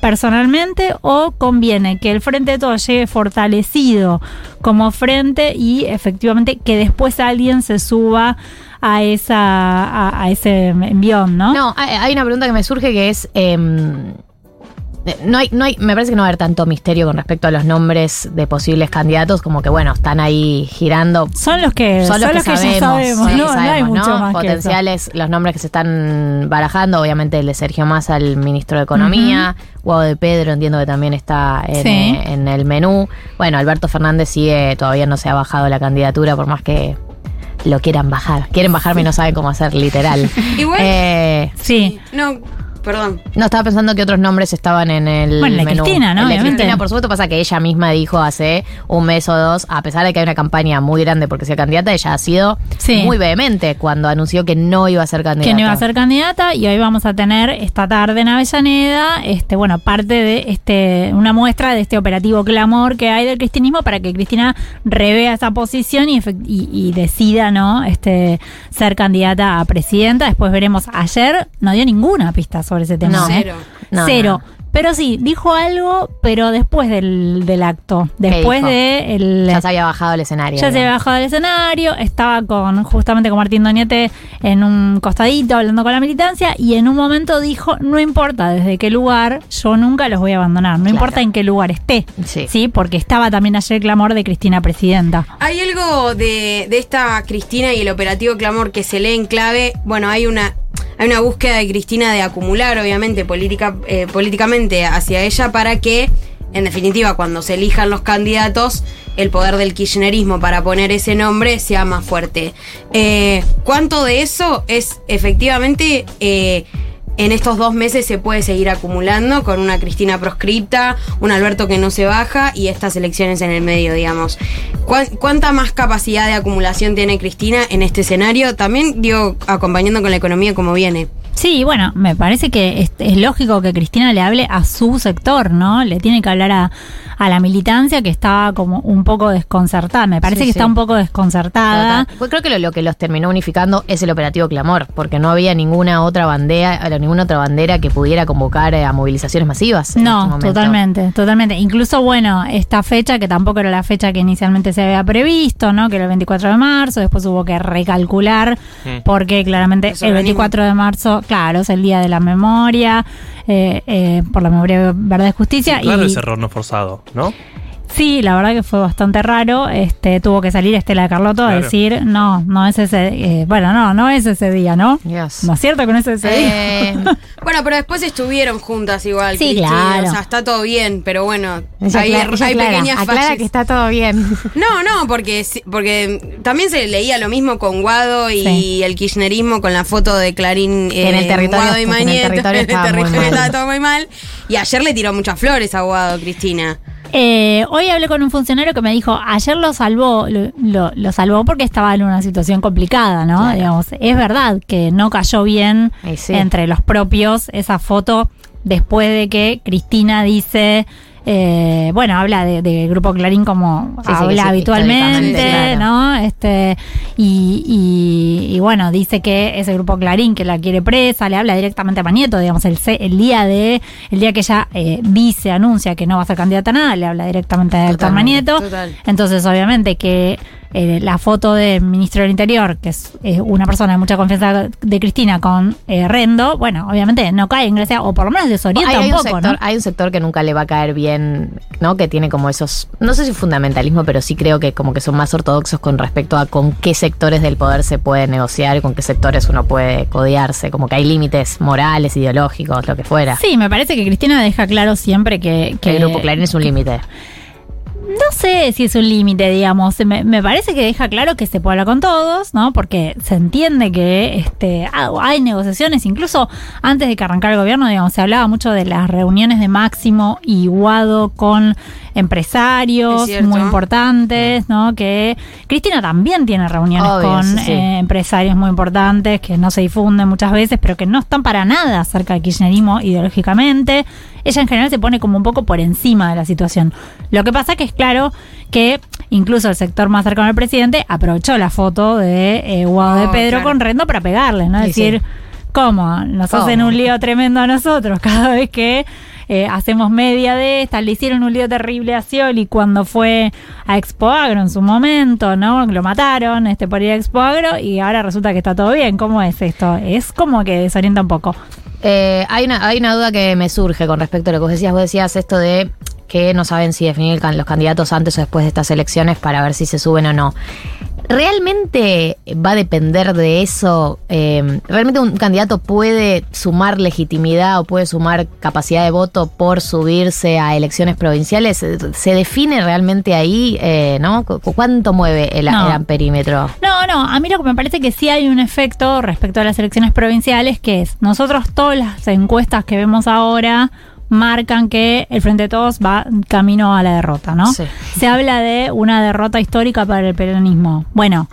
personalmente? ¿O conviene que el Frente de Todos llegue fortalecido como frente y efectivamente que después alguien se suba a, esa, a, a ese envión, ¿no? No, hay, una pregunta que me surge que es. em, eh, no hay, no hay, me parece que no va a haber tanto misterio con respecto a los nombres de posibles candidatos, como que bueno, están ahí girando. Son los que, Son los que, ya sabemos, sabemos, sí, no, no hay sabemos, mucho ¿no? más que eso. Potenciales, los nombres que se están barajando, obviamente el de Sergio Massa, el ministro de Economía, Guado de Pedro, entiendo que también está en, Sí. eh, en el menú. Bueno, Alberto Fernández sigue, todavía no se ha bajado la candidatura, por más que lo quieran bajar. Quieren bajarme y no saben cómo hacer, literal. Igual. Eh, sí. No, perdón. no, estaba pensando que otros nombres estaban en el Bueno, la menú. Cristina, ¿no? Obviamente. Cristina, por supuesto, pasa que ella misma dijo hace un mes o dos, a pesar de que hay una campaña muy grande porque sea candidata, ella ha sido Sí. muy vehemente cuando anunció que no iba a ser candidata. que no iba a ser candidata y hoy vamos a tener esta tarde en Avellaneda, este, bueno, parte de este, una muestra de este operativo clamor que hay del cristianismo para que Cristina revea esa posición y, y- y decida, ¿no? Este, ser candidata a presidenta. Después veremos. Ayer no dio ninguna pista sobre ese tema. No. ¿eh? Cero. No, Cero. Pero sí, dijo algo, pero después del, del acto. Después dijo? de el, Ya se había bajado el escenario. ya se había bajado del escenario, estaba con justamente con Martín Doñete en un costadito hablando con la militancia y en un momento dijo, no importa desde qué lugar, yo nunca los voy a abandonar, no importa en qué lugar esté. Sí. porque estaba también ayer el clamor de Cristina Presidenta. Hay algo de, de esta Cristina y el operativo Clamor que se lee en clave. Bueno, hay una, hay una búsqueda de Cristina de acumular, obviamente, política, eh, políticamente hacia ella para que, en definitiva, cuando se elijan los candidatos, el poder del kirchnerismo para poner ese nombre sea más fuerte. Eh, ¿Cuánto de eso es efectivamente... eh, en estos dos meses se puede seguir acumulando con una Cristina proscripta, un Alberto que no se baja y estas elecciones en el medio, digamos. ¿Cuán- ¿Cuánta más capacidad de acumulación tiene Cristina en este escenario? También, digo, acompañando con la economía como viene. Sí, bueno, me parece que es, es lógico que Cristina le hable a su sector, ¿no? Le tiene que hablar a, a la militancia que estaba como un poco desconcertada. Me parece Sí, que sí. está un poco desconcertada. Total. Pues creo que lo, lo que los terminó unificando es el operativo Clamor, porque no había ninguna otra bandera, eh, ninguna otra bandera que pudiera convocar eh, a movilizaciones masivas. en este No, momento. totalmente, totalmente. Incluso, bueno, esta fecha, que tampoco era la fecha que inicialmente se había previsto, ¿no? Que era el 24 de marzo, después hubo que recalcular, Mm. porque claramente el 24 de marzo, claro, es el Día de la Memoria, eh, eh, por la memoria, verdad y justicia. Claro, y, ese error no forzado, ¿no? Sí, la verdad que fue bastante raro. Este, tuvo que salir Estela de Carlotto a decir, no, no es ese, eh, bueno, no, no es ese día, ¿no? No es cierto que no es ese Eh, día. Bueno, pero después estuvieron juntas igual. Sí, claro. O sea, está todo bien, pero bueno, Ella hay, aclara- hay aclara, pequeñas aclara fallas. que está todo bien. No, no, porque, porque también se leía lo mismo con Guado y Sí. el kirchnerismo con la foto de Clarín en el eh, territorio- Guado y que en el Mañeto. territorio En el estaba muy territorio mal. estaba todo muy mal. Y ayer le tiró muchas flores a Guado, Cristina. Eh, hoy hablé con un funcionario que me dijo, ayer lo salvó, lo, lo- lo salvó porque estaba en una situación complicada, ¿no? Digamos, es verdad que no cayó bien sí. entre los propios esa foto después de que Cristina dice, eh, bueno, habla de, de Grupo Clarín como Sí, habla sí, habitualmente, claro. ¿no? Este, y, y- y bueno, dice que ese Grupo Clarín que la quiere presa, le habla directamente a Manieto, digamos, el, el día de, el día que ella eh, dice, anuncia que no va a ser candidata a nada, le habla directamente a Héctor Manieto. total. Entonces, obviamente que eh, la foto del ministro del Interior, que es una persona de mucha confianza de Cristina con eh, Rendo, bueno, obviamente no cae en gracia, o por lo menos desorienta hay, hay un un poco, sector, ¿no? hay un sector que nunca le va a caer bien, ¿no? Que tiene como esos, no sé si fundamentalismo, pero sí creo que como que son más ortodoxos con respecto a con qué sectores del poder se puede negociar y con qué sectores uno puede codearse, como que hay límites morales, ideológicos, lo que fuera. Sí, me parece que Cristina deja claro siempre que... que el grupo Clarín es un límite. No sé si es un límite, digamos. Me, me parece que deja claro que se puede hablar con todos, ¿no? Porque se entiende que este, hay negociaciones. Incluso antes de que arrancara el gobierno, digamos, se hablaba mucho de las reuniones de Máximo y Guado con empresarios muy importantes, ¿no? Que Cristina también tiene reuniones Obvio, con sí, sí. eh, empresarios muy importantes que no se difunden muchas veces, pero que no están para nada cerca del kirchnerismo ideológicamente. Ella en general se pone como un poco por encima de la situación. Lo que pasa que es claro que incluso el sector más cercano al presidente aprovechó la foto de eh, Guado de Oh, Pedro claro. con Rendo para pegarle, ¿no? Es Sí, sí. decir, ¿cómo? Nos ¿Cómo? hacen un lío tremendo a nosotros cada vez que eh, hacemos media de esta. Le hicieron un lío terrible a Scioli cuando fue a Expo Agro en su momento, ¿no? Lo mataron este, por ir a Expo Agro y ahora resulta que está todo bien. ¿Cómo es esto? Es como que desorienta un poco. Eh, hay, una, hay una duda que me surge con respecto a lo que vos decías. Vos decías esto de que no saben si definir los candidatos antes o después de estas elecciones para ver si se suben o no. ¿Realmente va a depender de eso? Eh, ¿Realmente un candidato puede sumar legitimidad o puede sumar capacidad de voto por subirse a elecciones provinciales? ¿Se define realmente ahí? Eh, ¿no? ¿Cu- ¿Cuánto mueve el, No. el amperímetro? No, no, a mí lo que me parece que sí hay un efecto respecto a las elecciones provinciales, que es, nosotros todas las encuestas que vemos ahora marcan que el Frente de Todos va camino a la derrota, ¿no? Sí. Se habla de una derrota histórica para el peronismo. Bueno,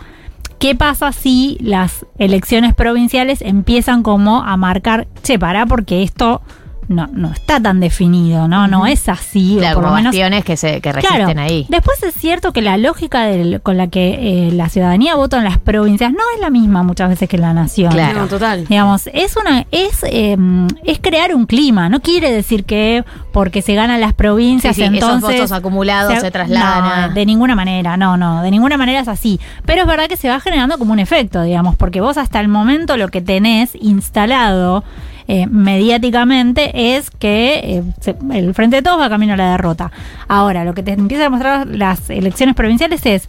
¿qué pasa si las elecciones provinciales empiezan como a marcar, che, pará, porque esto no, no está tan definido, ¿no? No es así, o Claro, por lo como menos bastiones que, se, que resisten Claro. ahí. Después es cierto que la lógica del- con la que eh, la ciudadanía vota en las provincias no es la misma muchas veces que en la nación. Claro. No, total. Digamos, es una, es, eh, es crear un clima. No quiere decir que porque se ganan las provincias, Sí, sí, esos entonces votos acumulados se trasladan No, de ninguna manera, no, no, de ninguna manera es así. Pero es verdad que se va generando como un efecto, digamos, porque vos hasta el momento lo que tenés instalado eh, mediáticamente es que eh, el Frente de Todos va camino a la derrota. Ahora, lo que te empieza a demostrar las elecciones provinciales es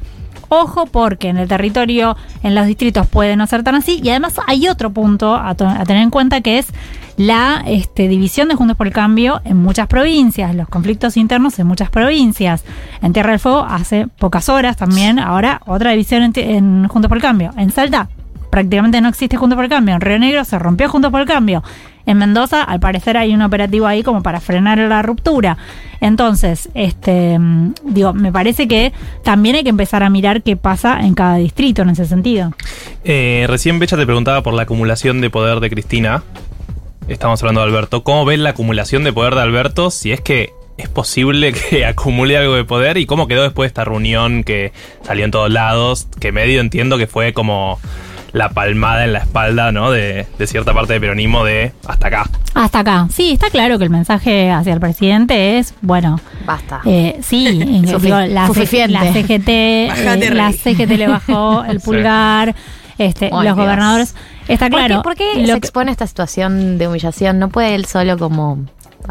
Ojo porque en el territorio, en los distritos puede no ser tan así. Y además hay otro punto a, tener en cuenta que es la este, división de Juntos por el Cambio en muchas provincias, los conflictos internos en muchas provincias. En Tierra del Fuego hace pocas horas también, ahora otra división en, en Juntos por el Cambio. En Salta prácticamente no existe Juntos por el Cambio. En Río Negro se rompió Juntos por el Cambio. En Mendoza, al parecer, hay un operativo ahí como para frenar la ruptura. Entonces, este, mm, digo, me parece que también hay que empezar a mirar qué pasa en cada distrito en ese sentido. Eh, recién Becha te preguntaba por la acumulación de poder de Cristina. Estamos hablando de Alberto. ¿Cómo ves la acumulación de poder de Alberto? Si es que es posible que acumule algo de poder y cómo quedó después de esta reunión que salió en todos lados, que medio entiendo que fue como la palmada en la espalda, ¿no? De, de cierta parte del peronismo de hasta acá. Hasta acá. Sí, está claro que el mensaje hacia el presidente es, bueno, Basta. eh, sí, eh, digo, la, C- la CGT, eh, la. CGT le bajó el Sí. pulgar, este, los Dios. gobernadores. Está ¿Por qué- claro. ¿Por qué, se que- expone a esta situación de humillación? ¿No puede él solo como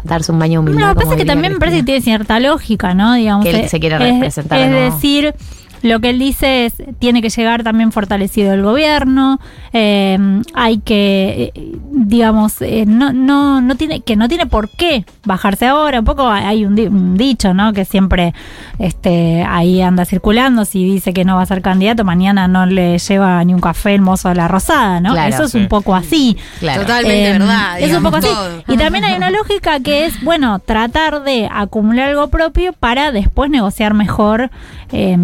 darse un baño humilde? No, lo que pasa es que también me parece que tiene cierta lógica, ¿no? Digamos, Que él se quiere es- representar, Es, ¿no? decir, lo que él dice es, tiene que llegar también fortalecido el gobierno, eh, hay que, eh, digamos, eh, no, no, no tiene, que no tiene por qué bajarse ahora. Un poco hay un, di- un dicho, ¿no? Que siempre este, ahí anda circulando. Si dice que no va a ser candidato, mañana no le lleva ni un café el mozo de la rosada, ¿no? Claro. Eso es Sí. un poco así. Claro. Totalmente Eh, verdad. Es un poco así. digamos, todo. Y también hay una lógica que es, bueno, tratar de acumular algo propio para después negociar mejor eh,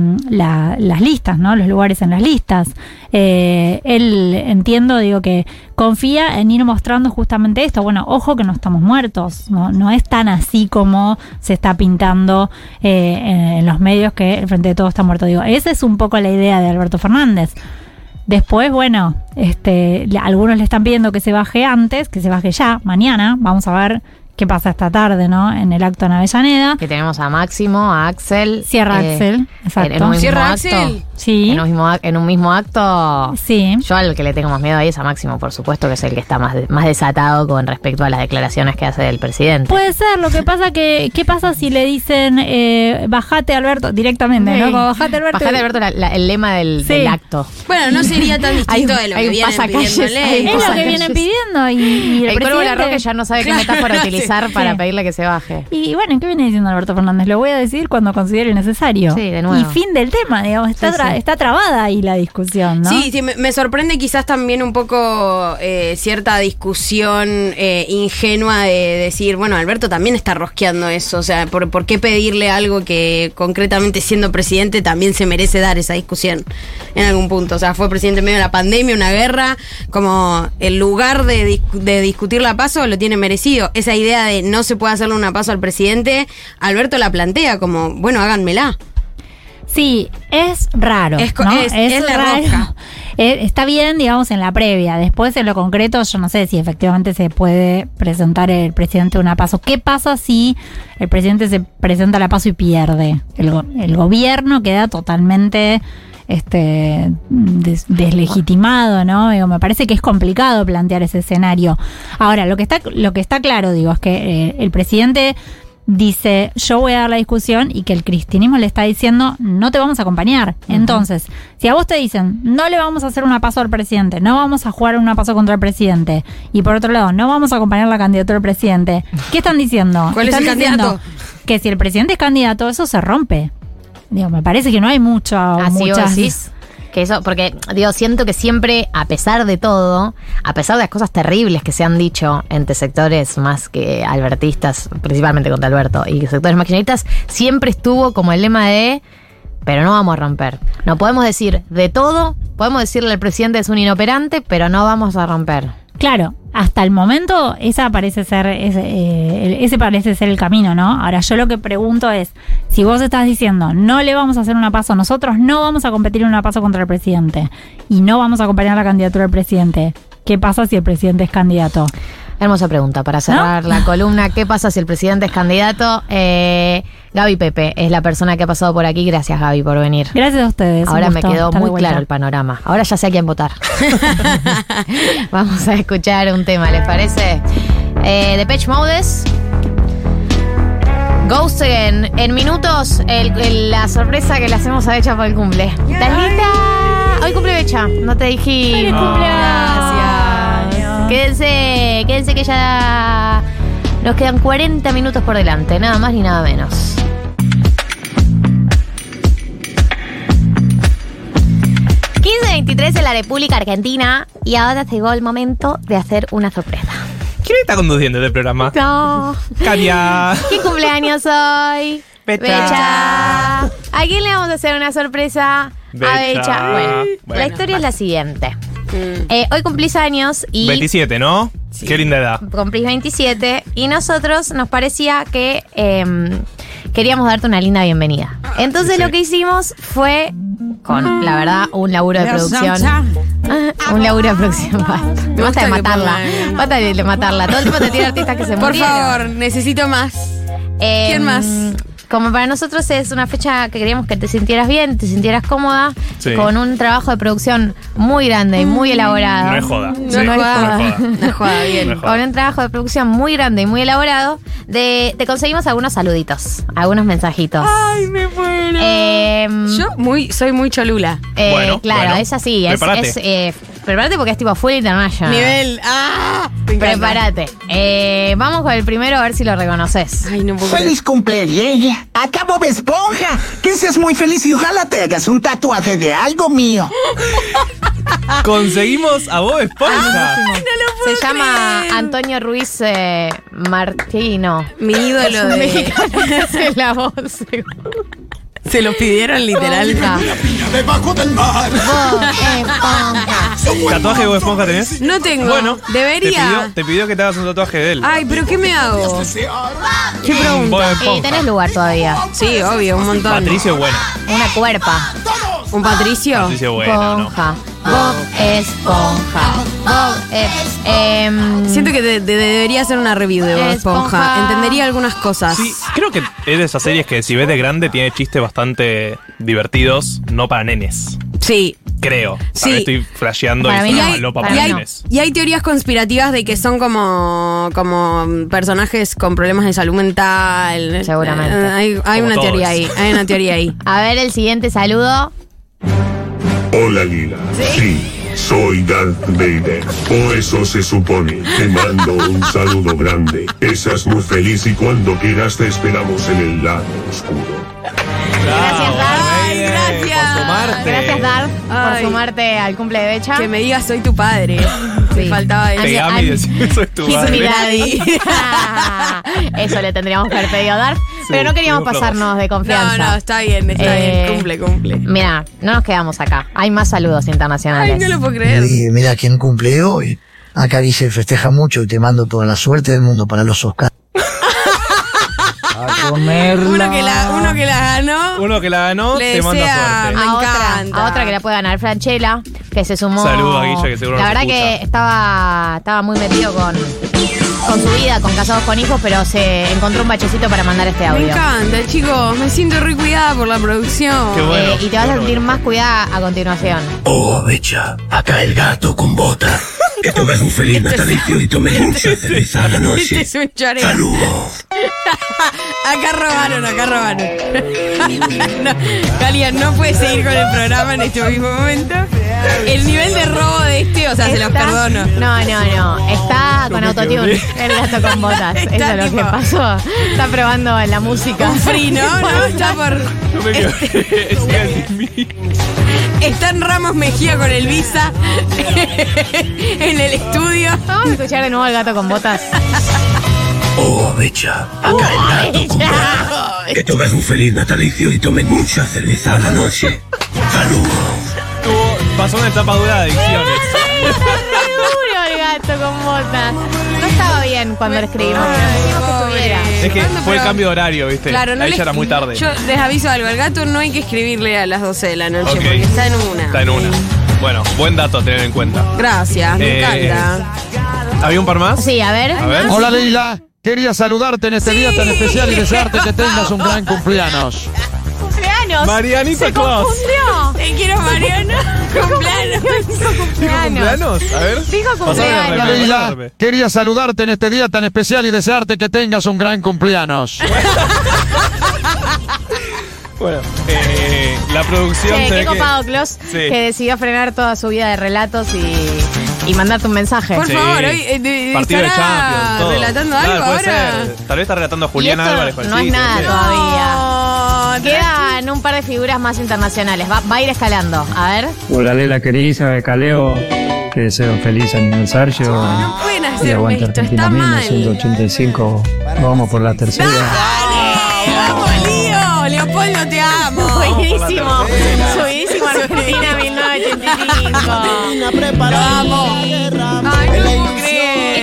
la- las listas, ¿no? Los lugares en las listas. Eh, él, entiendo, digo, que confía en ir mostrando justamente esto. Bueno, ojo que no estamos muertos. No, no es tan así como se está pintando eh, en, los medios que el Frente de Todos está muerto. Digo, esa es un poco la idea de Alberto Fernández. Después, bueno, este, algunos le están pidiendo que se baje antes, que se baje ya, mañana. Vamos a ver qué pasa esta tarde, ¿no? En el acto en Avellaneda. Que tenemos a Máximo, a Axel. Cierra eh, Axel, exacto. En un mismo ¿Cierra acto. Axel? Sí. En un, mismo, ac- en un mismo acto. Sí. Yo al que le tengo más miedo ahí es a Máximo, por supuesto, que es el que está más, de- más desatado con respecto a las declaraciones que hace el presidente. Puede ser, lo que pasa que, ¿qué pasa si le dicen eh, bajate Alberto directamente, Sí. ¿no? Como, bajate Alberto. Bajate, Alberto, la- la- el lema del, Sí. del acto. Bueno, no sería tan distinto Hay de lo que vienen pidiéndole. Es lo que vienen pidiendo y, y el, El cuervo presidente- Larroque ya no sabe qué Claro, metáfora sí. Utilizar para Sí. pedirle que se baje. Y bueno, ¿qué viene diciendo Alberto Fernández? Lo voy a decir cuando considere necesario. Sí, de nuevo. Y fin del tema, digamos, está, Sí, tra- sí. está trabada ahí la discusión, ¿no? Sí, sí, me, me sorprende quizás también un poco eh, cierta discusión eh, ingenua de decir, bueno, Alberto también está rosqueando eso, o sea, ¿por, por qué pedirle algo que concretamente siendo presidente también se merece dar esa discusión en algún punto? O sea, fue presidente en medio de la pandemia, una guerra, como el lugar de, dis- de discutir la paso lo tiene merecido. Esa idea de no se puede hacerle una paso al presidente, Alberto la plantea como, bueno, háganmela. Sí, es raro. Es es- rosca. Eh, está bien, digamos, en la previa. Después, en lo concreto, yo no sé si efectivamente se puede presentar el presidente una paso. ¿Qué pasa si el presidente se presenta la paso y pierde? El, go- el gobierno queda totalmente este des- deslegitimado, ¿no? Digo, me parece que es complicado plantear ese escenario. Ahora, lo que está, lo que está claro, digo, es que eh, el presidente dice yo voy a dar la discusión y que el cristianismo le está diciendo no te vamos a acompañar. Entonces, si a vos te dicen no le vamos a hacer una paso al presidente, no vamos a jugar una paso contra el presidente y por otro lado no vamos a acompañar la candidatura del presidente, ¿qué están diciendo? ¿Cuál es Están el diciendo candidato? Que si el presidente es candidato, eso se rompe. Digo, me parece que no hay mucho, Así vos muchas... decís. Que eso, porque digo, siento que siempre, a pesar de todo, a pesar de las cosas terribles que se han dicho entre sectores más que albertistas, principalmente contra Alberto, y sectores más kirchneristas, siempre estuvo como el lema de pero no vamos a romper. No podemos decir de todo, podemos decirle al presidente es un inoperante, pero no vamos a romper. Claro, hasta el momento esa parece ser ese, eh, ese parece ser el camino, ¿no? Ahora yo lo que pregunto es, si vos estás diciendo no le vamos a hacer una paso, nosotros no vamos a competir en una paso contra el presidente y no vamos a acompañar la candidatura del presidente, ¿qué pasa si el presidente es candidato? Hermosa pregunta para cerrar la columna. ¿Qué pasa si el presidente es candidato? Eh, Gaby Pepe es la persona que ha pasado por aquí. Gracias, Gaby, por venir. Gracias a ustedes. Ahora me quedó muy claro el panorama. Ahora ya sé a quién votar. Vamos a escuchar un tema, ¿les parece? Eh, de Pech Modes. Ghost Again. En minutos, el- el- la sorpresa que le hacemos a Becha por el cumple. ¿Estás lista? Hoy cumple Becha. No te dije. ¡Feliz Gracias. Quédense, quédense que ya nos quedan 40 minutos por delante. Nada más ni nada menos. 15.23 en la República Argentina y ahora llegó el momento de hacer una sorpresa. ¿Quién está conduciendo este programa? No. Caria. ¿Qué cumpleaños hoy? Becha. ¿A quién le vamos a hacer una sorpresa? A Becha. Becha. Bueno, Bueno. la historia es la siguiente. Eh, hoy cumplís años y 27, ¿no? Qué linda edad. cumplís 27 y nosotros nos parecía que em, queríamos darte una linda bienvenida. Entonces Sí. lo que hicimos fue, con la verdad, un laburo de producción. un laburo de producción. Basta de gusta que matarla. Basta de matarla. Todo el tiempo te tira artistas que se Por murieron. favor, necesito más. Eh, ¿Quién más? Como para nosotros es una fecha que queríamos que te sintieras bien, te sintieras cómoda, Sí. con un trabajo de producción muy grande y muy elaborado. No es joda. No, Sí, es no es joda. joda. No joda, bien. No es joda. Con un trabajo de producción muy grande y muy elaborado, de, te conseguimos algunos saluditos, algunos mensajitos. Ay, me muero. Em, Yo muy, soy muy cholula. eh, Bueno, claro, bueno. es así. Es, Prepárate. es, eh, prepárate porque es tipo full international. Nivel. ¡Ah! Prepárate. Eh, vamos con el primero a ver si lo reconoces. Ay, no puedo ¡Feliz cumpleaños! ¡Acá Bob Esponja! Que seas muy feliz y ojalá te hagas un tatuaje de algo mío. Conseguimos a Bob Esponja. Se llama Antonio Ruiz eh, Martino. Mi ídolo Es un de- mexicano hace la voz. Se lo pidieron literal. Debajo del mar. ¿Tatuaje de Bob Esponja tenés? No tengo. Bueno, Debería. Te pidió, te pidió que te hagas un tatuaje de él. Ay, pero ¿qué me hago? ¿Qué Bob pregunta? Esponja. Y tenés lugar todavía. Sí, obvio, un montón. Patricio es buena. Una cuerpa. ¿Un Patricio? Patricio es buena, ¿no? Esponja. Bob Esponja. Bob es. em, Siento que de- de- debería hacer una review de Bob Esponja. Esponja. Entendería algunas cosas. Sí, creo que es de esas series que si ves de grande tiene chistes bastante divertidos, no para nenes. Sí. Creo. Sí. Vez estoy flasheando Para y mí no. malo para, y, hay, nenes. y hay teorías conspirativas de que son como, como personajes con problemas de salud mental. Seguramente. Eh, hay hay Como una todos. teoría ahí. Hay una teoría ahí. A ver el siguiente saludo. Hola Lila. Sí, soy Darth Vader. O eso se supone. Te mando un saludo grande. Seas muy feliz y cuando quieras te esperamos en el lado oscuro. Gracias. Por sumarte. Gracias, Dar, por Ay. sumarte al cumple de Becha. Que me digas soy tu padre. Me faltaba decir. Pegame y decime soy tu daddy. Eso le tendríamos que haber pedido a Dar. pero no queríamos pasarnos de confianza. No, no, está bien, está Eh, bien. Cumple, cumple. Mira, no nos quedamos acá. Hay más saludos internacionales. Ay, no lo puedo creer. Mira quién cumple hoy. Acá dice festeja mucho y te mando toda la suerte del mundo para los Oscars. A comerla. Uno que la, uno que la ganó. Uno que la ganó, Le te manda desea- suerte. Me a otra, a otra que la puede ganar Franchella, que se sumó. Saludo a Guilla, que seguro La nos verdad que estaba, estaba muy metido con, con su vida, con casados con hijos, pero se encontró un bachecito para mandar este Me audio. encanta, chicos. Me siento re cuidada por la producción. Qué bueno. Eh, y te vas a sentir más cuidada a continuación. Oh, Becha, acá el gato con bota. Que tengas un feliz natalicio y tomes mucha cerveza a la Este noche. es un choreo. Saludos. acá robaron, acá robaron. no, Galia, no puedes seguir con el programa en este mismo momento. El nivel de robo de este, o sea, se los Está- perdono. No, no, no. Está con autotune. El gato con botas. Eso Está es lo que tipo- pasó. Está probando la música. Un free, ¿no? ¿no? Está por. Yo me quedé. es que sin mí. Está en Ramos Mejía con el Visa en el estudio. Vamos a escuchar de nuevo al gato con botas. Oh, Becha, acá el gato con. Que tengas un feliz natalicio y tomes mucha cerveza a la noche. Saludos. Pasó una etapa dura de adicciones. El gato con botas. No estaba bien cuando lo escribimos. pero queríamos que estuviera. Es que ¿Cuándo, fue el pero- cambio de horario, ¿viste? Claro, no Ahí le- ya era muy tarde. Yo les aviso algo, al gato no hay que escribirle a las 12 de la noche Ok. porque está en una. Está en una. Bueno, buen dato a tener en cuenta. Gracias, me Eh, encanta. ¿Había un par más? Sí, a ver. A ver. Hola Leila, quería saludarte en este día tan especial y desearte que tengas un gran cumpleaños. Cumpleaños. Marianita Se Claus. confundió. Te quiero, Mariana. Cumpleaños. Dijo ¿Dijo cumpleaños? A ver. Dijo cumpleaños. quería saludarte en este día tan especial y desearte que tengas un gran cumpleaños. Bueno, eh, la producción Che, se ve qué que- copado, Klaus, Sí. que decidió frenar toda su vida de relatos y, y mandarte un mensaje. Por Sí. favor, hoy eh, de- Partido de estará Champions, todo. relatando Claro, algo puede ahora. ser. Tal vez está relatando a Y Julián esto Álvarez. con el no es chiste, nada sé. todavía. Quedan un par de figuras más internacionales. Va, va a ir escalando. A ver. Hola Lela querida de Caleo, que deseo feliz aniversario. No pueden y hacerme aguanta esto, Argentina está mal. 1985. Vamos por la tercera. ¡Vamos, Lío! Leopoldo, te amo. Subidísimo. Subidísimo Argentina 1985. Vamos. Ay, no puedo creer.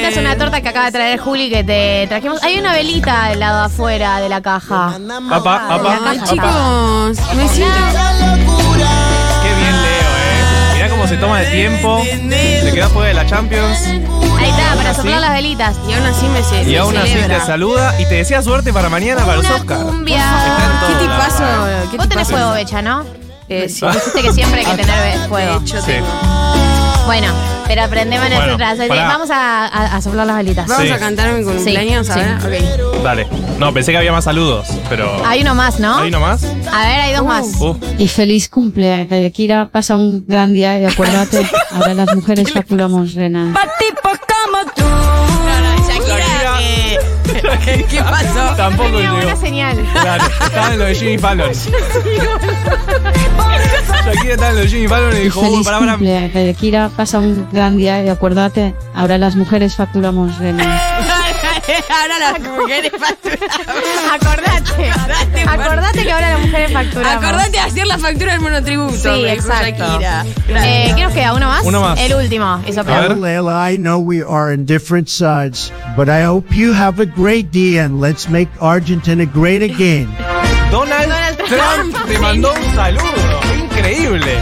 Esta es una torta que acaba de traer Juli que te trajimos. Hay una velita del lado afuera de la caja. Papá, papá, chicos, me siento. Qué bien Leo, eh. Mirá cómo se toma de tiempo. Se queda fuera de la Champions. Ahí está, para soplar las velitas. Y aún así me, ce- Y me aún así celebra. te saluda y te desea suerte para mañana para los Oscars. Cumbia. ¿Qué tipazo? ¿Qué Vos tenés tipazo? fuego, Becha, ¿no? Eh, sí. Dijiste que siempre hay que tener fuego. De hecho, Sí. tengo. Bueno, pero aprendemos Bueno, nosotras. Eh, pará. Vamos a, a- a soplar las velitas. Vamos Sí. a cantar mi cumpleaños, Sí, a ver. Ok. Dale. No, pensé que había más saludos, pero. Hay uno más, ¿no? ¿Hay uno más? A ver, hay dos más. Uh, Y feliz cumple, eh, Kira. Pasa un gran día y acuérdate, ahora las mujeres calculamos rena. Pa' tipos como tú. ¿Qué, qué pasó? Tampoco Tenía llegó. buena señal. Claro, estaba en lo de Jimmy Fallon. Shakira estaba en Jimmy Fallon y dijo, uy, Feliz pará, pará. cumple, eh, Kira, pasa un gran día y acuérdate, ahora las mujeres facturamos más. Ahora las mujeres facturamos. Acordate. Acordate que ahora las mujeres facturamos. Acordate de hacer la factura del monotributo. Sí, exacto. Shakira. Eh, ¿Qué nos queda? ¿Uno más? Uno más. El último. Layla, I know we are on different sides, but I hope you have a great day and let's make Argentina great again. Donald, Donald Trump, Trump. te mandó un saludo. Increíble.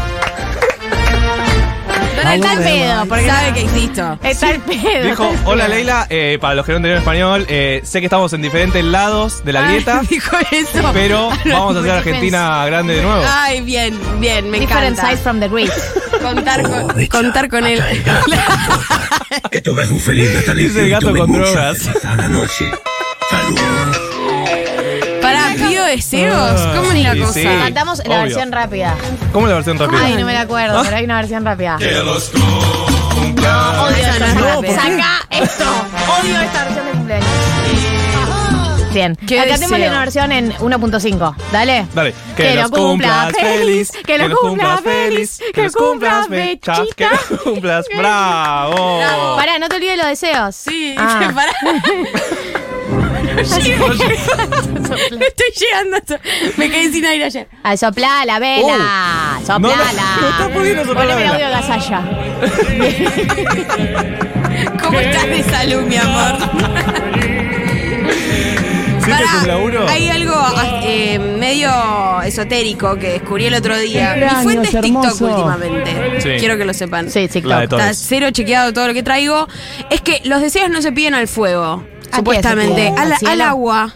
Donald está al pedo, porque Sabe que existo. está al pedo. Dijo, hola Leila, eh, para los que no entendieron español, eh, sé que estamos en diferentes lados de la grieta, Dijo eso. pero vamos a hacer Argentina grande de nuevo. Ay, bien, bien, me Different encanta. sides from the grid. Contar con, contar con él. Que tengas un feliz natalicio Dice el gato con drogas. cerveza a la noche. Saludos. Deseos. ¿Cómo es la Sí, cosa? sí. Cantamos la Obvio. versión rápida. ¿Cómo es la versión rápida? Ay, no me la acuerdo, ¿Ah? pero hay una versión rápida. los No, odio no esta. es rápida. Saca esto. Odio esta versión de cumpleaños. Bien. ¿Qué Acá tenemos deseo? una versión en 1.5. Dale. Dale. Que lo cumplas feliz, que lo cumplas feliz, que lo cumplas bechas, que bechita. lo cumplas bravo. Pará, no te olvides los deseos. Sí, Ah. pará. Estoy llegando. a. Me quedé sin aire ayer. A soplar la vela. No, Soplala. no, no está pudiendo soplar la Poneme el vela. audio de Gasalla. ¿Cómo estás de salud, mi amor? ¿Siempre Pará, con laburo? hay algo eh, medio esotérico que descubrí el otro día. Mi Cumpleaños, fuente es TikTok hermoso. últimamente. Sí. Quiero que lo sepan. Sí, La de TikTok. todos. Está cero chequeado todo lo que traigo. Es que los deseos no se piden al fuego, qué supuestamente. piden? Al, ¿Al cielo? al agua.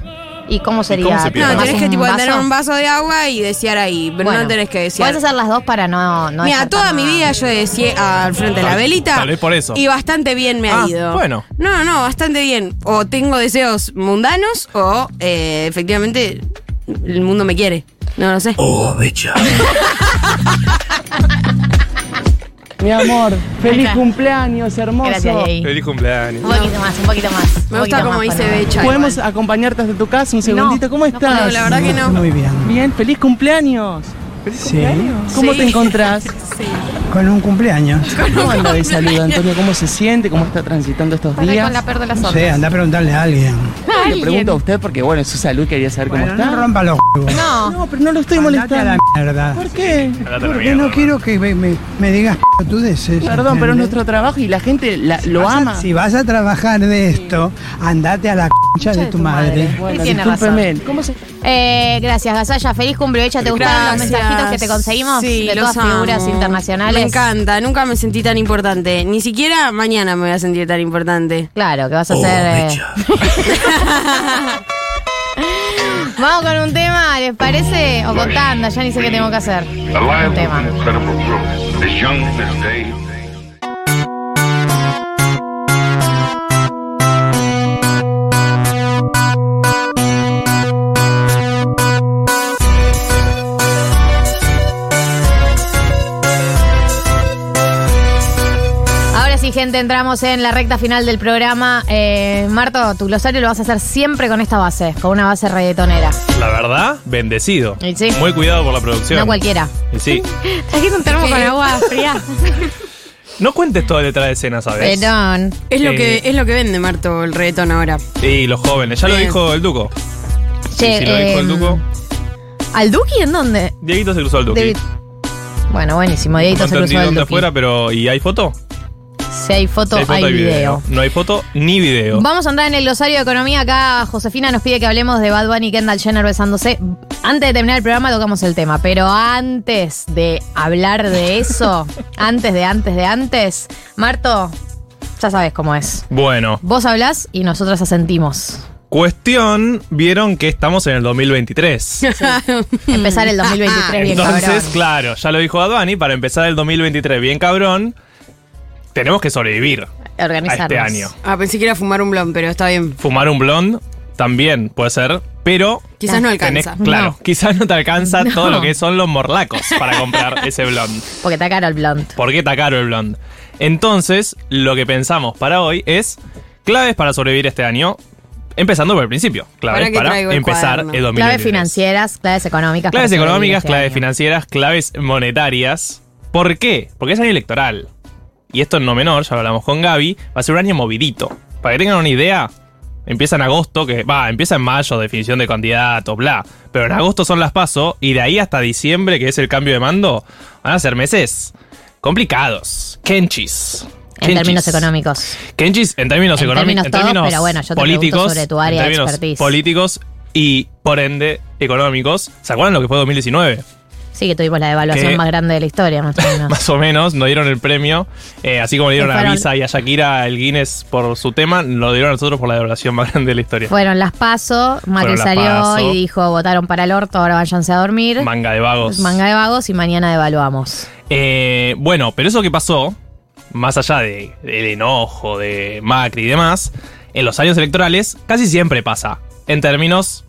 ¿Y cómo sería? cómo se pide? No, ¿Tomás tenés que un tipo vaso? tener un vaso de agua y desear ahí. Pero Bueno, no tenés que desear. Puedes hacer las dos para no. no Mira, dejar toda tan- mi vida yo deseé al frente de la Tal- velita. tal vez por eso. Y bastante bien me ha Ah, ido. bueno. No, no, bastante bien. O tengo deseos mundanos o eh, efectivamente el mundo me quiere. No lo sé. Oh, becha. Mi amor, feliz Acá. cumpleaños, hermoso. Gracias. Feliz cumpleaños. Un poquito más, un poquito más. Me gusta como dice Becha. ¿Podemos igual. acompañarte hasta tu casa un segundito? ¿Cómo estás? No, la verdad que no. Muy bien. Bien, feliz cumpleaños. Sí, ¿Cómo Sí. te encontrás? Sí. con un cumpleaños. ¿Cómo anda de salud, Antonio? ¿Cómo se siente? ¿Cómo está transitando estos días? con la peor de las No otras. sé, anda a preguntarle a alguien. Le pregunto a usted porque, bueno, es su salud, quería saber cómo está. no rompa los huevos. No. No, pero no lo estoy Andate a la molestando. mierda. ¿Por qué? Porque no quiero que me, me- me digas. Perdón, pero es nuestro trabajo y la gente la- lo a- ama. si vas a trabajar de esto, andate a la concha de tu madre. Bueno, Sí, tiene discúlpeme. ¿Cómo se Eh, gracias, Gasalla. Feliz cumpleaños. ¿Te gustaron los mensajitos que te conseguimos? Sí, de todas figuras amo. internacionales. Me encanta, nunca me sentí tan importante. Ni siquiera mañana me voy a sentir tan importante. Claro, que vas a Oh, hacer. eh, becha. Vamos con un tema, ¿les parece? O con tanda, ya ni sé qué tengo que hacer. Un tema. Gente, entramos en la recta final del programa. Eh, Marto, tu glosario lo vas a hacer siempre con esta base, con una base reggaetonera. La verdad, bendecido. Y sí. Muy cuidado por la producción. No cualquiera. Y sí. Trajiste un termo con agua fría. No cuentes todo detrás de escena, ¿sabes? Perdón. Es lo Eh. que es lo que vende Marto el reggaetón ahora. Y los jóvenes. Ya lo Bien. dijo el Duco. Che, y si lo dijo el em, Duco. ¿Al Duki en dónde? Dieguito se cruzó al Duki. David- Bueno, buenísimo. No Dieguito se entendí cruzó al dónde Duki. afuera, pero ¿y hay foto? Si hay foto, Si hay foto, hay video. No hay foto ni video. Vamos a entrar en el glosario de economía. Acá Josefina nos pide que hablemos de Bad Bunny y Kendall Jenner besándose. Antes de terminar el programa tocamos el tema, pero antes de hablar de eso, antes de antes de antes, Marto, ya sabes cómo es. Bueno, Vos hablás y nosotros asentimos. cuestión, vieron que estamos en el 2023. Empezar el 2023 bien Entonces, cabrón. claro, ya lo dijo Advani, para empezar el 2023 bien cabrón, tenemos que sobrevivir a este año. Ah, pensé que era fumar un blon, pero está bien. Fumar un blond también puede ser, pero... Quizás no tenés- alcanza. claro, No. quizás no te alcanza No. todo lo que son los morlacos para comprar ese blond. Porque está caro el blond. ¿Por qué está caro el blond? Entonces, lo que pensamos para hoy es claves para sobrevivir este año. Empezando por el principio, ¿Para claves qué para, traigo el empezar cuaderno? el 2023. Claves financieras, claves económicas. Claves para sobrevivir económicas, este claves año. financieras, claves monetarias. ¿Por qué? Porque es año electoral. Y esto no menor, ya lo hablamos con Gaby, va a ser un año movidito. Para que tengan una idea, empieza en agosto, que va, empieza en mayo, definición de candidato, bla. Pero en agosto son las paso y de ahí hasta diciembre, que es el cambio de mando, van a ser meses complicados. Kenchis. En Kenchis. términos económicos. Kenchis en términos En económicos, términos todos, pero bueno, yo te políticos, sobre tu área en de términos expertise. políticos y por ende económicos. ¿Se acuerdan lo que fue 2019? Sí, que tuvimos la devaluación Que- más grande de la historia, más o menos. Más o menos, nos dieron el premio, eh, así como le dieron a Visa y a Shakira el Guinness por su tema, lo dieron a nosotros por la devaluación más grande de la historia. Fueron las PASO, Macri salió PASO. y dijo, votaron para el orto, ahora váyanse a dormir. Manga de vagos. Manga de vagos y mañana devaluamos. Eh, bueno, pero eso que pasó, más allá de- del enojo de Macri y demás, en los años electorales casi siempre pasa. En términos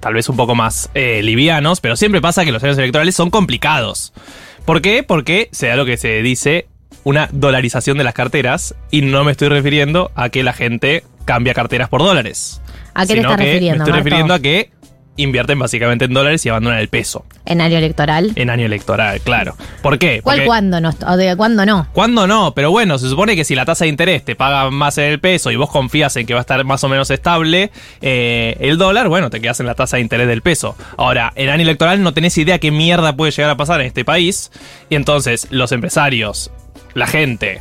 tal vez un poco más eh, livianos, pero siempre pasa que los años electorales son complicados. ¿Por qué? Porque se da lo que se dice una dolarización de las carteras y no me estoy refiriendo a que la gente cambia carteras por dólares. ¿A qué te estás refiriendo, Me estoy refiriendo a que invierten básicamente en dólares y abandonan el peso En año electoral. en año electoral, claro. ¿Por qué? ¿Cuál Porque- cuándo no? O de cuándo no. ¿Cuándo no? Pero bueno, se supone que si la tasa de interés te paga más en el peso y vos confías en que va a estar más o menos estable eh, el dólar, bueno, te quedas en la tasa de interés del peso. Ahora, en año electoral no tenés idea qué mierda puede llegar a pasar en este país. Y entonces los empresarios, la gente,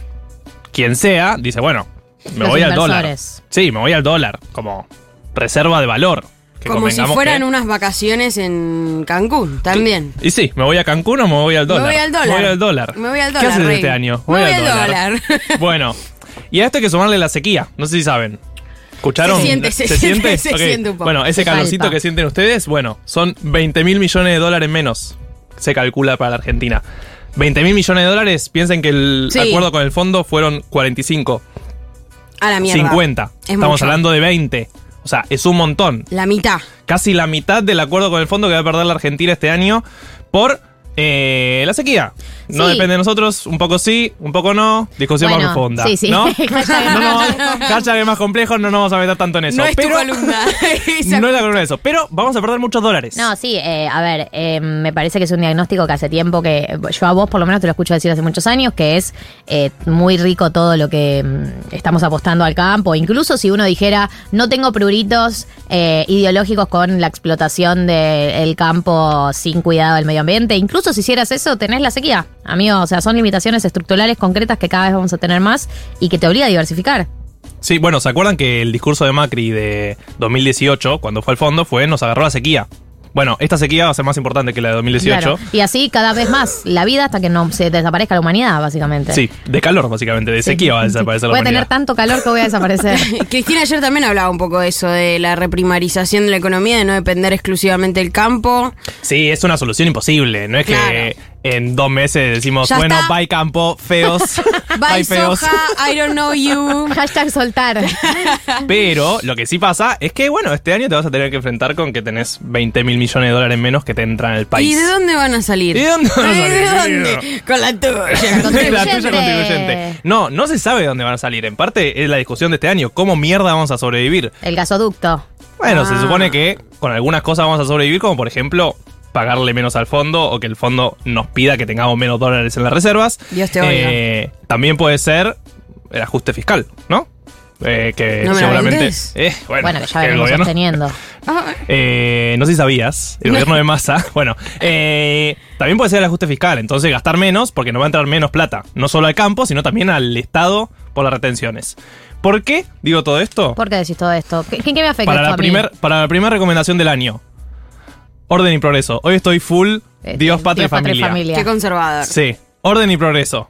quien sea, dice, bueno, me Los voy al dólar. Sí, me voy al dólar, como reserva de valor. Como si fueran que- unas vacaciones en Cancún, también. Y sí, ¿me voy a Cancún o me voy al dólar? Me voy al dólar. Me voy al dólar. Me voy al ¿Qué dólar, haces Rey. este año? Me voy al dólar. bueno, y a esto hay que sumarle la sequía. No sé si saben. ¿Escucharon? Se siente, se siente, se siente un poco. Bueno, ese Se calorcito que sienten ustedes, bueno, son 20 mil millones de dólares menos. Se calcula para la Argentina. 20 mil millones de dólares, piensen que el Sí. acuerdo con el fondo fueron 45, A la mierda. 50. Es Estamos mucho. hablando de 20. O sea, es un montón La mitad. casi la mitad del acuerdo con el fondo que va a perder la Argentina este año por eh, la sequía. No Sí. depende de nosotros, un poco sí, un poco no. Discusión Bueno, más profunda. sí, sí. ¿no? No, no, más complejo, no nos vamos a meter tanto en eso. No es tu columna. No es la columna de eso. Pero vamos a perder muchos dólares. No, sí, eh, a ver, eh, me parece que es un diagnóstico que hace tiempo que yo a vos por lo menos te lo escucho decir hace muchos años, que es eh, muy rico todo lo que mm, estamos apostando al campo. Incluso si uno dijera, no tengo pruritos eh, ideológicos con la explotación del campo sin cuidado del medio ambiente, incluso si hicieras eso, tenés la sequía. Amigo, o sea, son limitaciones estructurales concretas que cada vez vamos a tener más y que te obliga a diversificar. Sí, bueno, ¿se acuerdan que el discurso de Macri de 2018, cuando fue al fondo, fue nos agarró la sequía? Bueno, esta sequía va a ser más importante que la de 2018. Claro. Y así cada vez más la vida hasta que no se desaparezca la humanidad, básicamente. Sí, de calor, básicamente, de sequía va a desaparecer Voy la a tener humanidad. tanto calor que voy a desaparecer. Cristina ayer también hablaba un poco de eso, de la reprimarización de la economía, de no depender exclusivamente del campo. Sí, es una solución imposible. No es que en dos meses decimos, Ya bueno, está. bye campo, feos. Bye, feos. soja, I don't know you. Hashtag soltar. Pero lo que sí pasa es que, bueno, este año te vas a tener que enfrentar con que tenés 20 mil millones de dólares menos que te entran al país. ¿Y de dónde van a salir? ¿Y de dónde van a Ay, ¿De salir, dónde? Con la tuya. la tuya contribuyente. No, no se sabe de dónde van a salir. En parte es la discusión de este año. ¿Cómo mierda vamos a sobrevivir? El gasoducto. Bueno, Ah. se supone que con algunas cosas vamos a sobrevivir, como por ejemplo pagarle menos al fondo o que el fondo nos pida que tengamos menos dólares en las reservas. Dios te oiga. Eh, también puede ser el ajuste fiscal, ¿no? Eh, que No seguramente. Eh, bueno, Bueno, que ya venimos gobierno- sosteniendo. eh, no sé si sabías, el gobierno de masa, bueno, eh, también puede ser el ajuste fiscal, entonces gastar menos porque nos va a entrar menos plata, no solo al campo, sino también al Estado por las retenciones. ¿Por qué digo todo esto? ¿Por qué decís todo esto? ¿Qué, qué me afecta Para esto la, a mí? primer, para la primera recomendación del año. Orden y progreso. Hoy estoy full Dios, patria, Dios, patria y familia. Qué conservador. Sí, orden y progreso.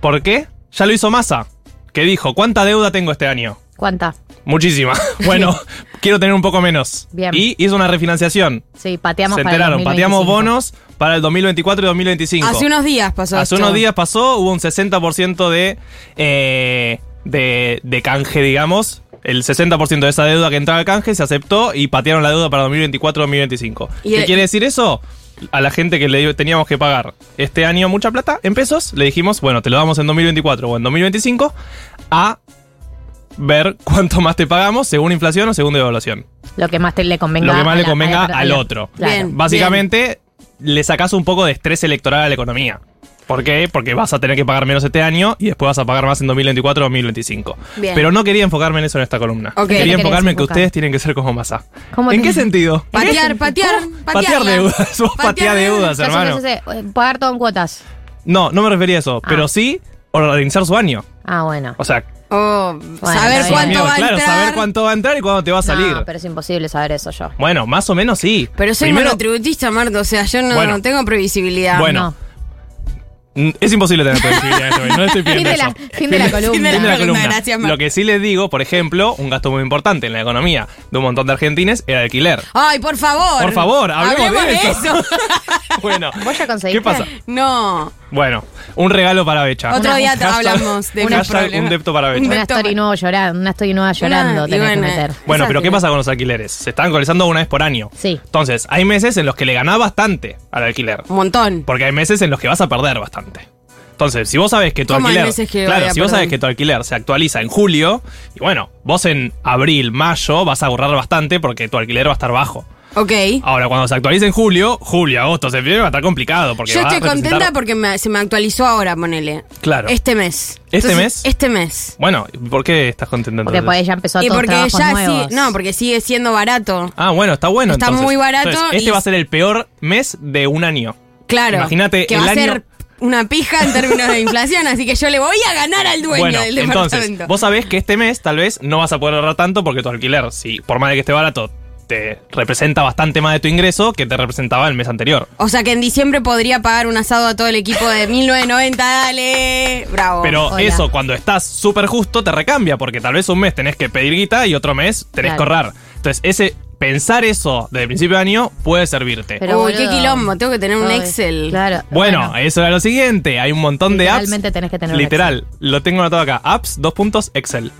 ¿Por qué? Ya lo hizo Massa, que dijo, ¿cuánta deuda tengo este año? ¿Cuánta? Muchísima. Bueno, quiero tener un poco menos. Bien. Y hizo una refinanciación. Sí, pateamos Se para el enteraron, 2025. pateamos bonos para el 2024 y 2025. Hace unos días pasó Hace esto. unos días pasó, hubo un 60% de, eh, de, de canje, digamos. El 60% de esa deuda que entraba al canje se aceptó y patearon la deuda para 2024-2025. Y ¿Qué el- quiere decir eso? A la gente que le teníamos que pagar este año mucha plata en pesos, le dijimos, bueno, te lo damos en 2024 o en 2025 a ver cuánto más te pagamos según inflación o según devaluación. Lo que más te le convenga. Lo que más le la- convenga la- al otro. Claro. Básicamente, le sacás un poco de estrés electoral a la economía. ¿Por qué? Porque vas a tener que pagar menos este año y después vas a pagar más en 2024 o 2025. Bien. Pero no quería enfocarme en eso en esta columna. Ok. ¿Qué Quería enfocarme en que ustedes tienen que ser como Massa. ¿Cómo ¿En te- qué sentido? Patear, patear, Patear patearla. deudas. Vos patear deudas, hermano. Pagar todo en cuotas. No, no me refería a eso. Pero sí organizar su año. Ah, bueno. O sea, Oh, saber cuánto va a claro, entrar. saber cuánto va a entrar y cuándo te va a salir. No, pero es imposible saber eso yo. Bueno, más o menos sí. Pero soy Primero- monotributista, Marta, o sea, yo no, Bueno. no tengo previsibilidad. Bueno. Es imposible tener en este momento, No estoy pidiendo Fin de la- eso. fin de la columna. Fin de la Fin de la columna. columna, gracias, Mar. Lo que sí les digo, por ejemplo, un gasto muy importante en la economía de un montón de argentines era el alquiler. Ay, por favor. Por favor, hablemos de eso. eso. Bueno, ¿Vos ya conseguiste? ¿qué pasa? no. Bueno, un regalo para Becha. Otro día te Hashtag- hablamos de problemas. un depto para Una Becha. story nueva llorando, una story nueva llorando tenés bueno, que meter. Bueno, pero ¿qué pasa con los alquileres? Se están actualizando una vez por año. Sí. Entonces, hay meses en los que le ganás bastante al alquiler. Un montón. Porque hay meses en los que vas a perder bastante. Entonces, si vos sabés que tu ¿Cómo hay alquiler. que claro, a si vos perder? sabés que tu alquiler se actualiza en julio, y bueno, vos en abril, mayo vas a ahorrar bastante porque tu alquiler va a estar bajo. Ok. Ahora, cuando se actualice en julio, julio, agosto, septiembre va a estar complicado. Porque Yo a estoy representar- contenta porque me- se me actualizó ahora, ponele. Claro. Este mes. ¿Este mes? Este mes. Bueno, ¿por qué estás contento Porque pues ya empezó Y todos porque ya nuevos. sí. No, porque sigue siendo barato. Ah, bueno, está bueno Está entonces. muy barato Entonces, este y- va a ser el peor mes de un año. Claro. Imagínate que el va a año. ser una pija en términos de inflación, así que yo le voy a ganar al dueño Bueno, del entonces, departamento. vos sabés que este mes tal vez no vas a poder ahorrar tanto porque tu alquiler, si por más de que esté barato, te representa bastante más de tu ingreso que te representaba el mes anterior. O sea que en diciembre podría pagar un asado a todo el equipo de 1990, dale. Bravo. Pero Hola. eso, cuando estás súper justo, te recambia, porque tal vez un mes tenés que pedir guita y otro mes tenés Claro. que ahorrar. Entonces, ese pensar eso desde el principio de año puede servirte. Uy, qué quilombo, tengo que tener un Ay, Excel. Claro. bueno, eso era lo siguiente. Hay un montón de apps. Realmente tenés que tener un Literal, lo tengo anotado acá. Apps, dos puntos, Excel.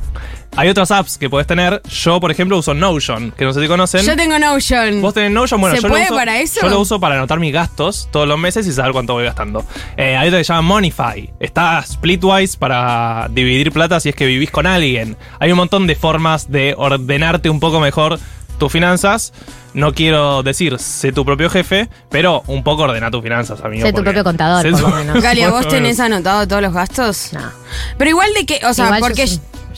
Hay otras apps que podés tener. Yo, por ejemplo, uso Notion, que no sé si conocen. Yo tengo Notion. ¿Vos tenés Notion? Bueno, ¿Se yo puede lo uso, para eso? Yo lo uso para anotar mis gastos todos los meses y saber cuánto voy gastando. Eh, hay otra que se llama Monify. Está Splitwise para dividir plata si es que vivís con alguien. Hay un montón de formas de ordenarte un poco mejor tus finanzas. No quiero decir, sé tu propio jefe, pero un poco ordena tus finanzas, amigo. Sé tu porque- propio contador, sé por tu- lo menos. Galia, ¿vos tenés anotado todos los gastos? No. Pero igual de que, o sea, Igual yo porque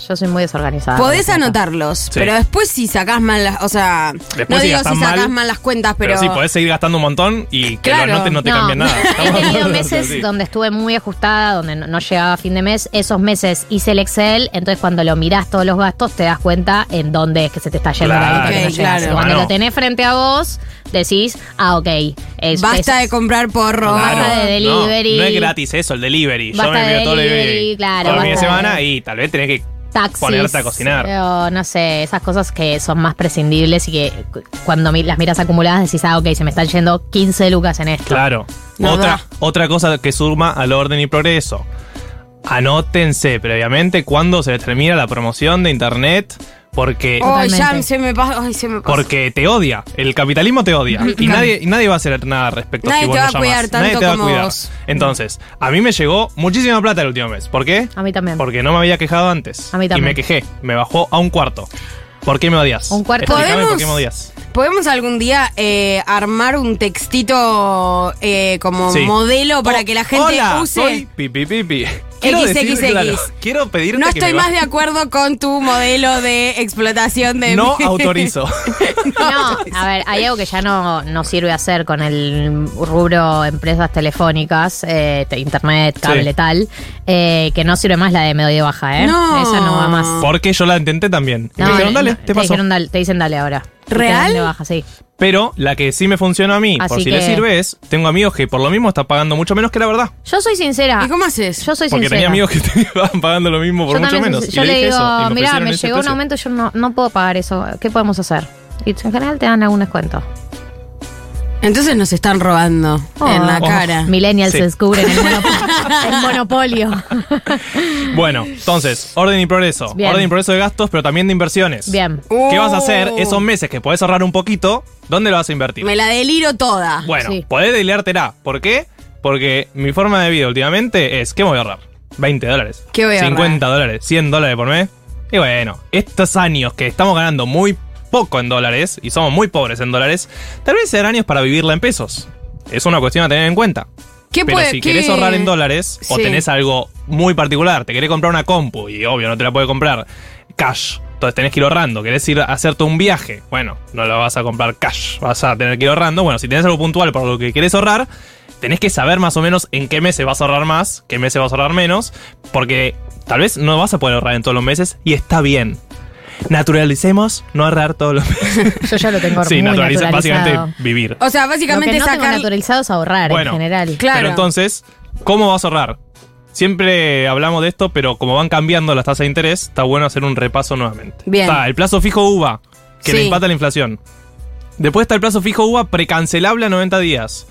Yo soy muy desorganizada. podés anotarlos, Sí. pero después si sacás mal las, o sea, Después no si digo si sacás mal, mal, las cuentas, pero, Pero, sí, podés seguir gastando un montón y que Claro. lo anotes no te No, cambia nada. He tenido meses sí. donde estuve muy ajustada, donde no, no llegaba a fin de mes. Esos meses hice el Excel, entonces cuando lo mirás todos los gastos te das cuenta en dónde es que se te está yendo la Claro. guita que no Ok, llegás. claro. Cuando Bueno. lo tenés frente a vos, decís, ah, ok. es- basta es- de comprar porro. Claro. Basta de delivery. No, no es gratis eso, el delivery. Yo Basta me de envío todo el delivery, claro, Todo el fin de- semana y tal vez tenés que taxis. ponerte a cocinar. Pero no sé, esas cosas que son más prescindibles y que cu- cuando las miras acumuladas decís, ah, ok, se me están yendo 15 lucas en esto. Claro. No otra, otra cosa que suma al orden y progreso. Anótense previamente cuando se les termina la promoción de internet. Porque, Ay, ya se me pasa, ay, se me pasa. porque te odia. El capitalismo te odia. Y Claro. nadie, y nadie va a hacer nada al respecto. Nadie si vos te no va a cuidar tanto Nadie te va a cuidar. vos. Entonces, a mí me llegó muchísima plata el último mes. ¿Por qué? A mí también. Porque no me había quejado antes. A mí Y también. me quejé. Me bajó a un cuarto. ¿Por qué me odias? Un cuarto. Explícame por ¿Podemos? qué me odias. ¿Podemos algún día eh, armar un textito eh, como Sí. modelo para Oh, que la gente hola, use? Soy pipi pipi. Quiero decir, XXX. claro, quiero pedirte No estoy más de acuerdo con tu modelo de explotación de No mi- autorizo. No, a ver, hay algo que ya no, no sirve hacer con el rubro empresas telefónicas, eh, te- internet, cable, Sí. tal, eh, que no sirve más la de me doy de baja, ¿eh? No. Esa no va más. Porque yo la intenté también. Y No, me dijeron, dale, no, te paso. dijeron dale- te dicen dale ahora. ¿Real? de baja, sí. Pero la que sí me funcionó a mí, por si le que- sirve, es, tengo amigos que por lo mismo están pagando mucho menos que la verdad. Yo soy sincera. ¿Y cómo haces? Yo soy Porque sincera. tenía amigos que estaban pagando lo mismo por yo mucho también menos. Y yo le dije digo, eso, y mira, ofrecieron me ese llegó un precio". aumento, yo no, no puedo pagar eso. ¿Qué podemos hacer? Y en general te dan algún descuento. Entonces nos están robando en la Oh. cara. Millennials Sí. se descubren el, monopo- el monopolio. Bueno, entonces, orden y progreso. Bien. Orden y progreso de gastos, pero también de inversiones. Bien. ¿Qué vas a hacer Oh. esos meses que podés ahorrar un poquito? ¿Dónde lo vas a invertir? Me la deliro toda. Bueno, Sí. podés deleártela. ¿Por qué? Porque mi forma de vida últimamente es, ¿qué me voy a ahorrar? 20 dólares. ¿Qué voy a 50 dólares, 100 dólares por mes. Y bueno, estos años que estamos ganando muy poco en dólares y somos muy pobres en dólares, tal vez sean años para vivirla en pesos. Es una cuestión a tener en cuenta. ¿Qué Pero puede- si qué- querés ahorrar en dólares o tenés algo muy particular, te querés comprar una compu y obvio no te la puede comprar cash, entonces tenés que ir ahorrando, querés ir a hacerte un viaje, bueno, no la vas a comprar cash, vas a tener que ir ahorrando, bueno, si tenés algo puntual por lo que querés ahorrar, tenés que saber más o menos en qué meses vas a ahorrar más, qué meses vas a ahorrar menos, porque tal vez no vas a poder ahorrar en todos los meses y está bien. Naturalicemos no ahorrar todos los meses. Yo ya lo tengo Sí, muy naturaliza- naturalizado. básicamente vivir. O sea, Lo básicamente que no tengo sacar. naturalizado es ahorrar Bueno, en general. Pero entonces, ¿cómo vas a ahorrar? Siempre hablamos de esto, pero como van cambiando las tasas de interés, está bueno hacer un repaso nuevamente. Bien. Está el plazo fijo UVA, que Sí. le empata la inflación. Después está el plazo fijo UVA precancelable a 90 días,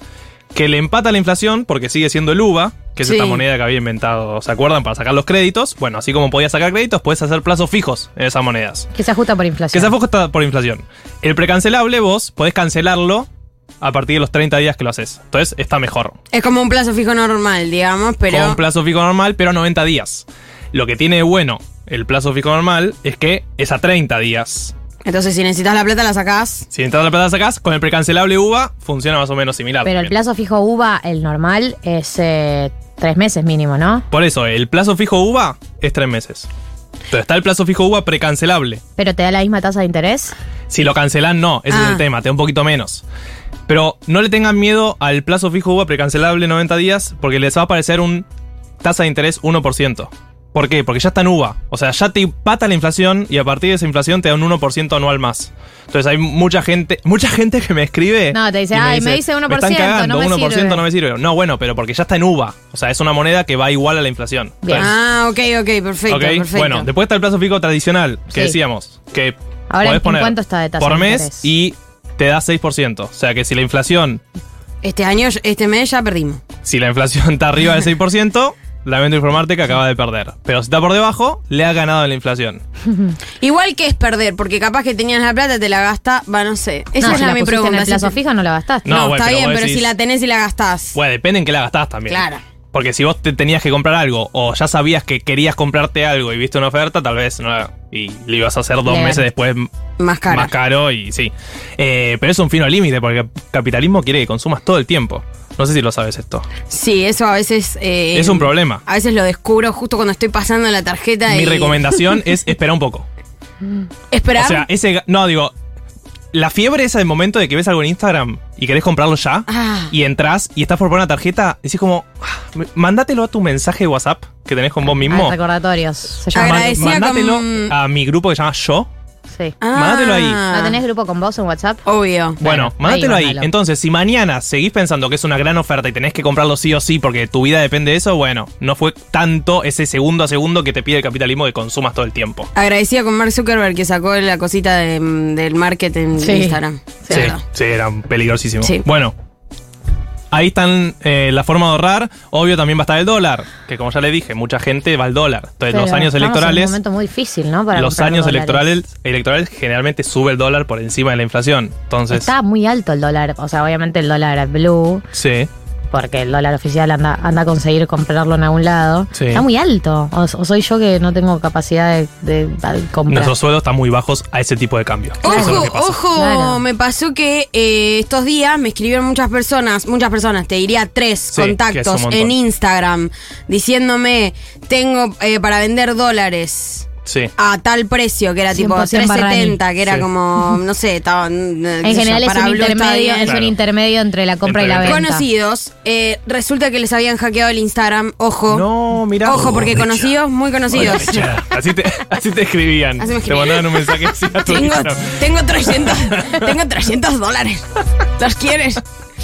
que le empata la inflación porque sigue siendo el UVA, que es Sí. esta moneda que había inventado, ¿se acuerdan? Para sacar los créditos. Bueno, así como podías sacar créditos, puedes hacer plazos fijos en esas monedas. Que se ajusta por inflación. Que se ajusta por inflación. El precancelable vos podés cancelarlo a partir de los 30 días que lo haces. Entonces está mejor. Es como un plazo fijo normal, digamos, pero. Con un plazo fijo normal, pero a 90 días. Lo que tiene de bueno el plazo fijo normal es que es a 30 días. Entonces, si necesitas la plata, la sacás. Si entras la plata sacás, con el precancelable UVA funciona más o menos similar. Pero el plazo fijo UVA, el normal, es eh, tres meses mínimo, ¿no? Por eso, el plazo fijo UVA es 3 meses. Entonces está el plazo fijo UVA precancelable. Pero te da la misma tasa de interés. Si lo cancelan, no, ese es Ah. el tema, te da un poquito menos. Pero no le tengan miedo al plazo fijo UVA precancelable 90 días porque les va a aparecer un tasa de interés 1%. ¿Por qué? Porque ya está en UVA. O sea, ya te empata la inflación y a partir de esa inflación te da un 1% anual más. Entonces hay mucha gente, mucha gente que me escribe. No, te dice, y "Ay, me dice 1%, Me están cagando, no me 1% sirve". no me sirve. No, bueno, pero porque ya está en UVA. O sea, es una moneda que va igual a la inflación. Entonces, Ah, ok, ok, perfecto, Ok, perfecto. Bueno, después está el plazo fijo tradicional, que Sí. decíamos, que Ahora, podés ¿en poner cuánto está de tasa por mes interés? y te da 6%. O sea que si la inflación, Este año, este mes ya perdimos. si la inflación está arriba del 6%, lamento informarte que acaba de perder. Pero si está por debajo, le ha ganado en la inflación. Igual que es perder, porque capaz que tenías la plata, te la gasta, va, no sé. Esa No, es si la, la mi pregunta. en el si plazo no la gastaste. No, No, bueno, está pero bien, pero decís- si la tenés y la gastás. Bueno, depende en qué la gastás también. Claro. Porque si vos te tenías que comprar algo o ya sabías que querías comprarte algo y viste una oferta, tal vez no la- y le ibas a hacer dos meses después Más caro. más caro y sí. Eh, pero es un fino límite porque el capitalismo quiere que consumas todo el tiempo. No sé si lo sabes esto. Sí, eso a veces. eh, Es un problema. A veces lo descubro justo cuando estoy pasando la tarjeta y. Mi recomendación es esperar un poco. Esperar. O sea, ese. No, digo. La fiebre esa del momento de que ves algo en Instagram y querés comprarlo ya Ah. y entras y estás por poner una tarjeta, decís como. "Ah, Mándatelo a tu mensaje de WhatsApp que tenés con vos mismo. Ah, recordatorios. Se llama. Mándatelo con- a mi grupo que se llama Yo. Sí. Mándatelo ahí. ¿No tenés grupo con vos en WhatsApp? Obvio. Bueno, mándatelo ahí. Entonces, si mañana seguís pensando que es una gran oferta y tenés que comprarlo sí o sí porque tu vida depende de eso, bueno, no fue tanto ese segundo a segundo que te pide el capitalismo que consumas todo el tiempo. Agradecida con Mark Zuckerberg que sacó la cosita de- del market en Sí. Instagram. Sí, sí, era peligrosísimo. Sí. Bueno, ahí están eh, la forma de ahorrar. Obvio también va a estar el dólar, que como ya le dije, mucha gente va al dólar. Entonces, Pero los años electorales, un momento muy difícil, ¿no? Para los años dólares. electorales, electorales generalmente sube el dólar por encima de la inflación. Entonces, Está muy alto el dólar. O sea, obviamente el dólar blue, sí. Porque el dólar oficial anda, anda a conseguir comprarlo en algún lado. Sí. Está muy alto. O, o soy yo que no tengo capacidad de, de- de comprar. Nuestros sueldos están muy bajos a ese tipo de cambio. Eso es lo Ojo, ojo, Claro. me pasó que eh, estos días me escribieron muchas personas, muchas personas, te diría tres Sí, contactos en Instagram diciéndome, tengo eh, para vender dólares Sí. a tal precio, que era tipo 100% 370, que era Sí. como, no sé, estaba... En general es un, intermedio, es un Claro. intermedio entre la compra y la Entre- venta. Conocidos, eh, resulta que les habían hackeado el Instagram, ojo. No, mira. Ojo, porque conocidos, muy conocidos. Así te, así te escribían. Así me te mandaban un mensaje así a tu Tengo, Instagram. tengo 300, tengo 300 dólares. ¿Los quieres?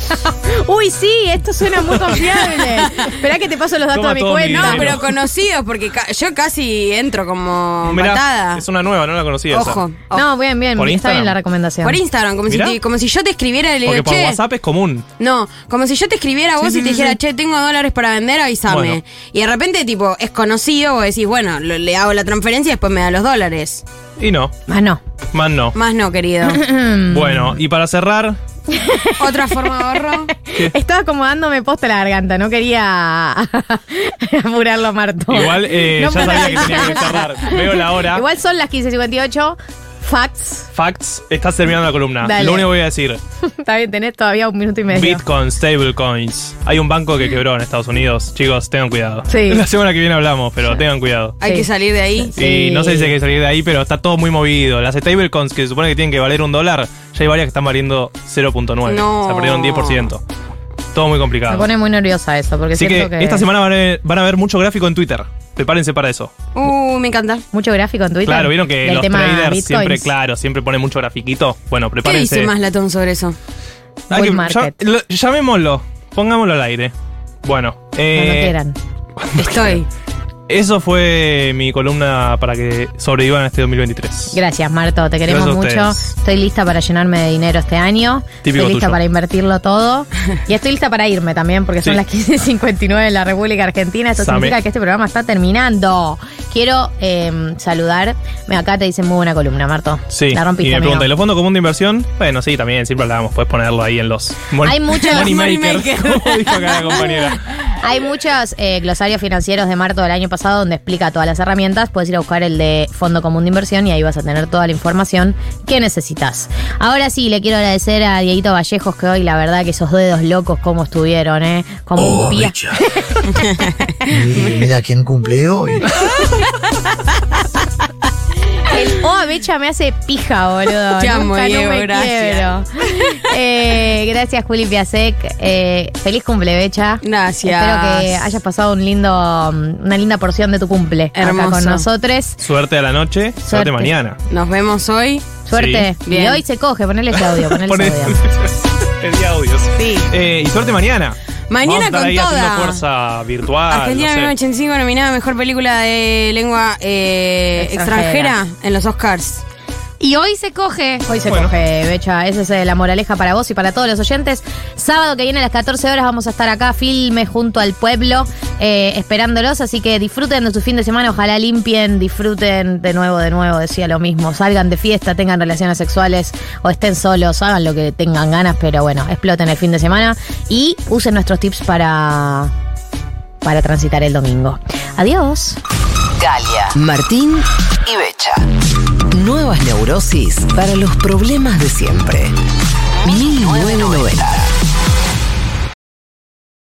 Uy, sí, esto suena muy confiable. Esperá que te paso los datos Toma de mi todo mi cuenta. No, dinero. pero conocidos, porque ca- yo casi entro como Mirá, patada. es una nueva, no la conocía. esa. Ojo. ojo. No, bien, bien. ¿Por está Instagram? bien la recomendación. Por Instagram, como si, Mirá. te- como si yo te escribiera y le Porque digo, por che. WhatsApp es común. No, como si yo te escribiera a vos sí, y te sí, dijera, sí. che, tengo dólares para vender, avísame. Bueno. Y de repente, tipo, es conocido, vos decís, bueno, lo- le hago la transferencia y después me da los dólares. Y no, Ah, no. más no. Más no, querido. Bueno, y para cerrar, Otra forma de ahorro. Estaba acomodándome posta la garganta, no quería apurarlo a Marto. Igual eh, No ya sabía que tenía que cerrar. Veo la hora. Igual son las 15.58. Facts. Facts, estás terminando la columna. Dale. Lo único que voy a decir. Está bien, tenés todavía un minuto y medio. Bitcoin, stablecoins. Hay un banco que quebró en Estados Unidos. Chicos, tengan cuidado. Sí. La semana que viene hablamos, pero tengan cuidado. Hay que salir de ahí. Y no sé si hay que salir de ahí, pero está todo muy movido. Las stablecoins que se supone que tienen que valer un dólar, ya hay varias que están valiendo 0.9. No. Se perdieron 10%. Todo muy Me complicado. pone muy nerviosa eso, porque Así que, siento que, esta semana van a, ver, van a ver mucho gráfico en Twitter. Prepárense para eso. Uh, me encanta. Mucho gráfico en Twitter. Claro, vieron que del los tema traders Bitcoins. siempre, claro, siempre ponen mucho grafiquito. Bueno, ¿Qué prepárense. dice más Latón sobre eso? Hay que- market. ya- lo- llamémoslo, pongámoslo al aire. Bueno, eh, Cuando quieran. Estoy. eso fue mi columna para que sobrevivan este 2023. Gracias, Marto. Te queremos Gracias mucho. Estoy lista para llenarme de dinero este año. Típico estoy lista tuyo. para invertirlo todo. y estoy lista para irme también, porque son las 15.59 en la República Argentina. Same. significa que este programa está terminando. Quiero eh, saludar. Acá te dicen muy buena columna, Marto. Sí, La y rompiste, me amigo. pregunta, ¿y los fondos comunes de inversión? Bueno, sí, también, siempre hablábamos, puedes ponerlo ahí en los Hay muchos- money Money makers, maker. como dijo la compañera. Hay muchos eh, glosarios financieros de Marto del año pasado donde explica todas las herramientas. Puedes ir a buscar el de Fondo Común de Inversión y ahí vas a tener toda la información que necesitas. Ahora sí, le quiero agradecer a Dieguito Vallejos que hoy la verdad que esos dedos locos como estuvieron, ¿eh? Como Oh, un pie. Mira quién cumple hoy. El O Becha me hace pija, boludo. Te amo, Nunca, no me gracias. Eh, gracias, Juli Piasek. Eh, feliz cumple, Becha. Gracias. Espero que hayas pasado un lindo, mm, una linda porción de tu cumple acá Hermoso. con nosotros. Suerte a la noche, suerte, Suerte. mañana. Nos vemos hoy. Suerte. Sí. Y hoy se coge, ponele ese audio, ponele ese audio. Pedí audios. Sí. Eh, y suerte mañana. Mañana Vamos a estar con ahí haciendo toda. fuerza virtual. Argentina no sé. 1985 nominada a Mejor Película de Lengua eh, Extranjera. extranjera. en los Oscars. Y hoy se coge. Hoy se Bueno. coge, Becha. Esa es eh, la moraleja para vos y para todos los oyentes. Sábado que viene a las 14 horas vamos a estar acá, filme junto al pueblo, eh, esperándolos. Así que disfruten de su fin de semana. Ojalá limpien, disfruten de nuevo, de nuevo. Decía lo mismo. Salgan de fiesta, tengan relaciones sexuales o estén solos, hagan lo que tengan ganas. Pero bueno, exploten el fin de semana y usen nuestros tips para, para transitar el domingo. Adiós. Galia, Martín y Becha. Nuevas neurosis para los problemas de siempre. 1990.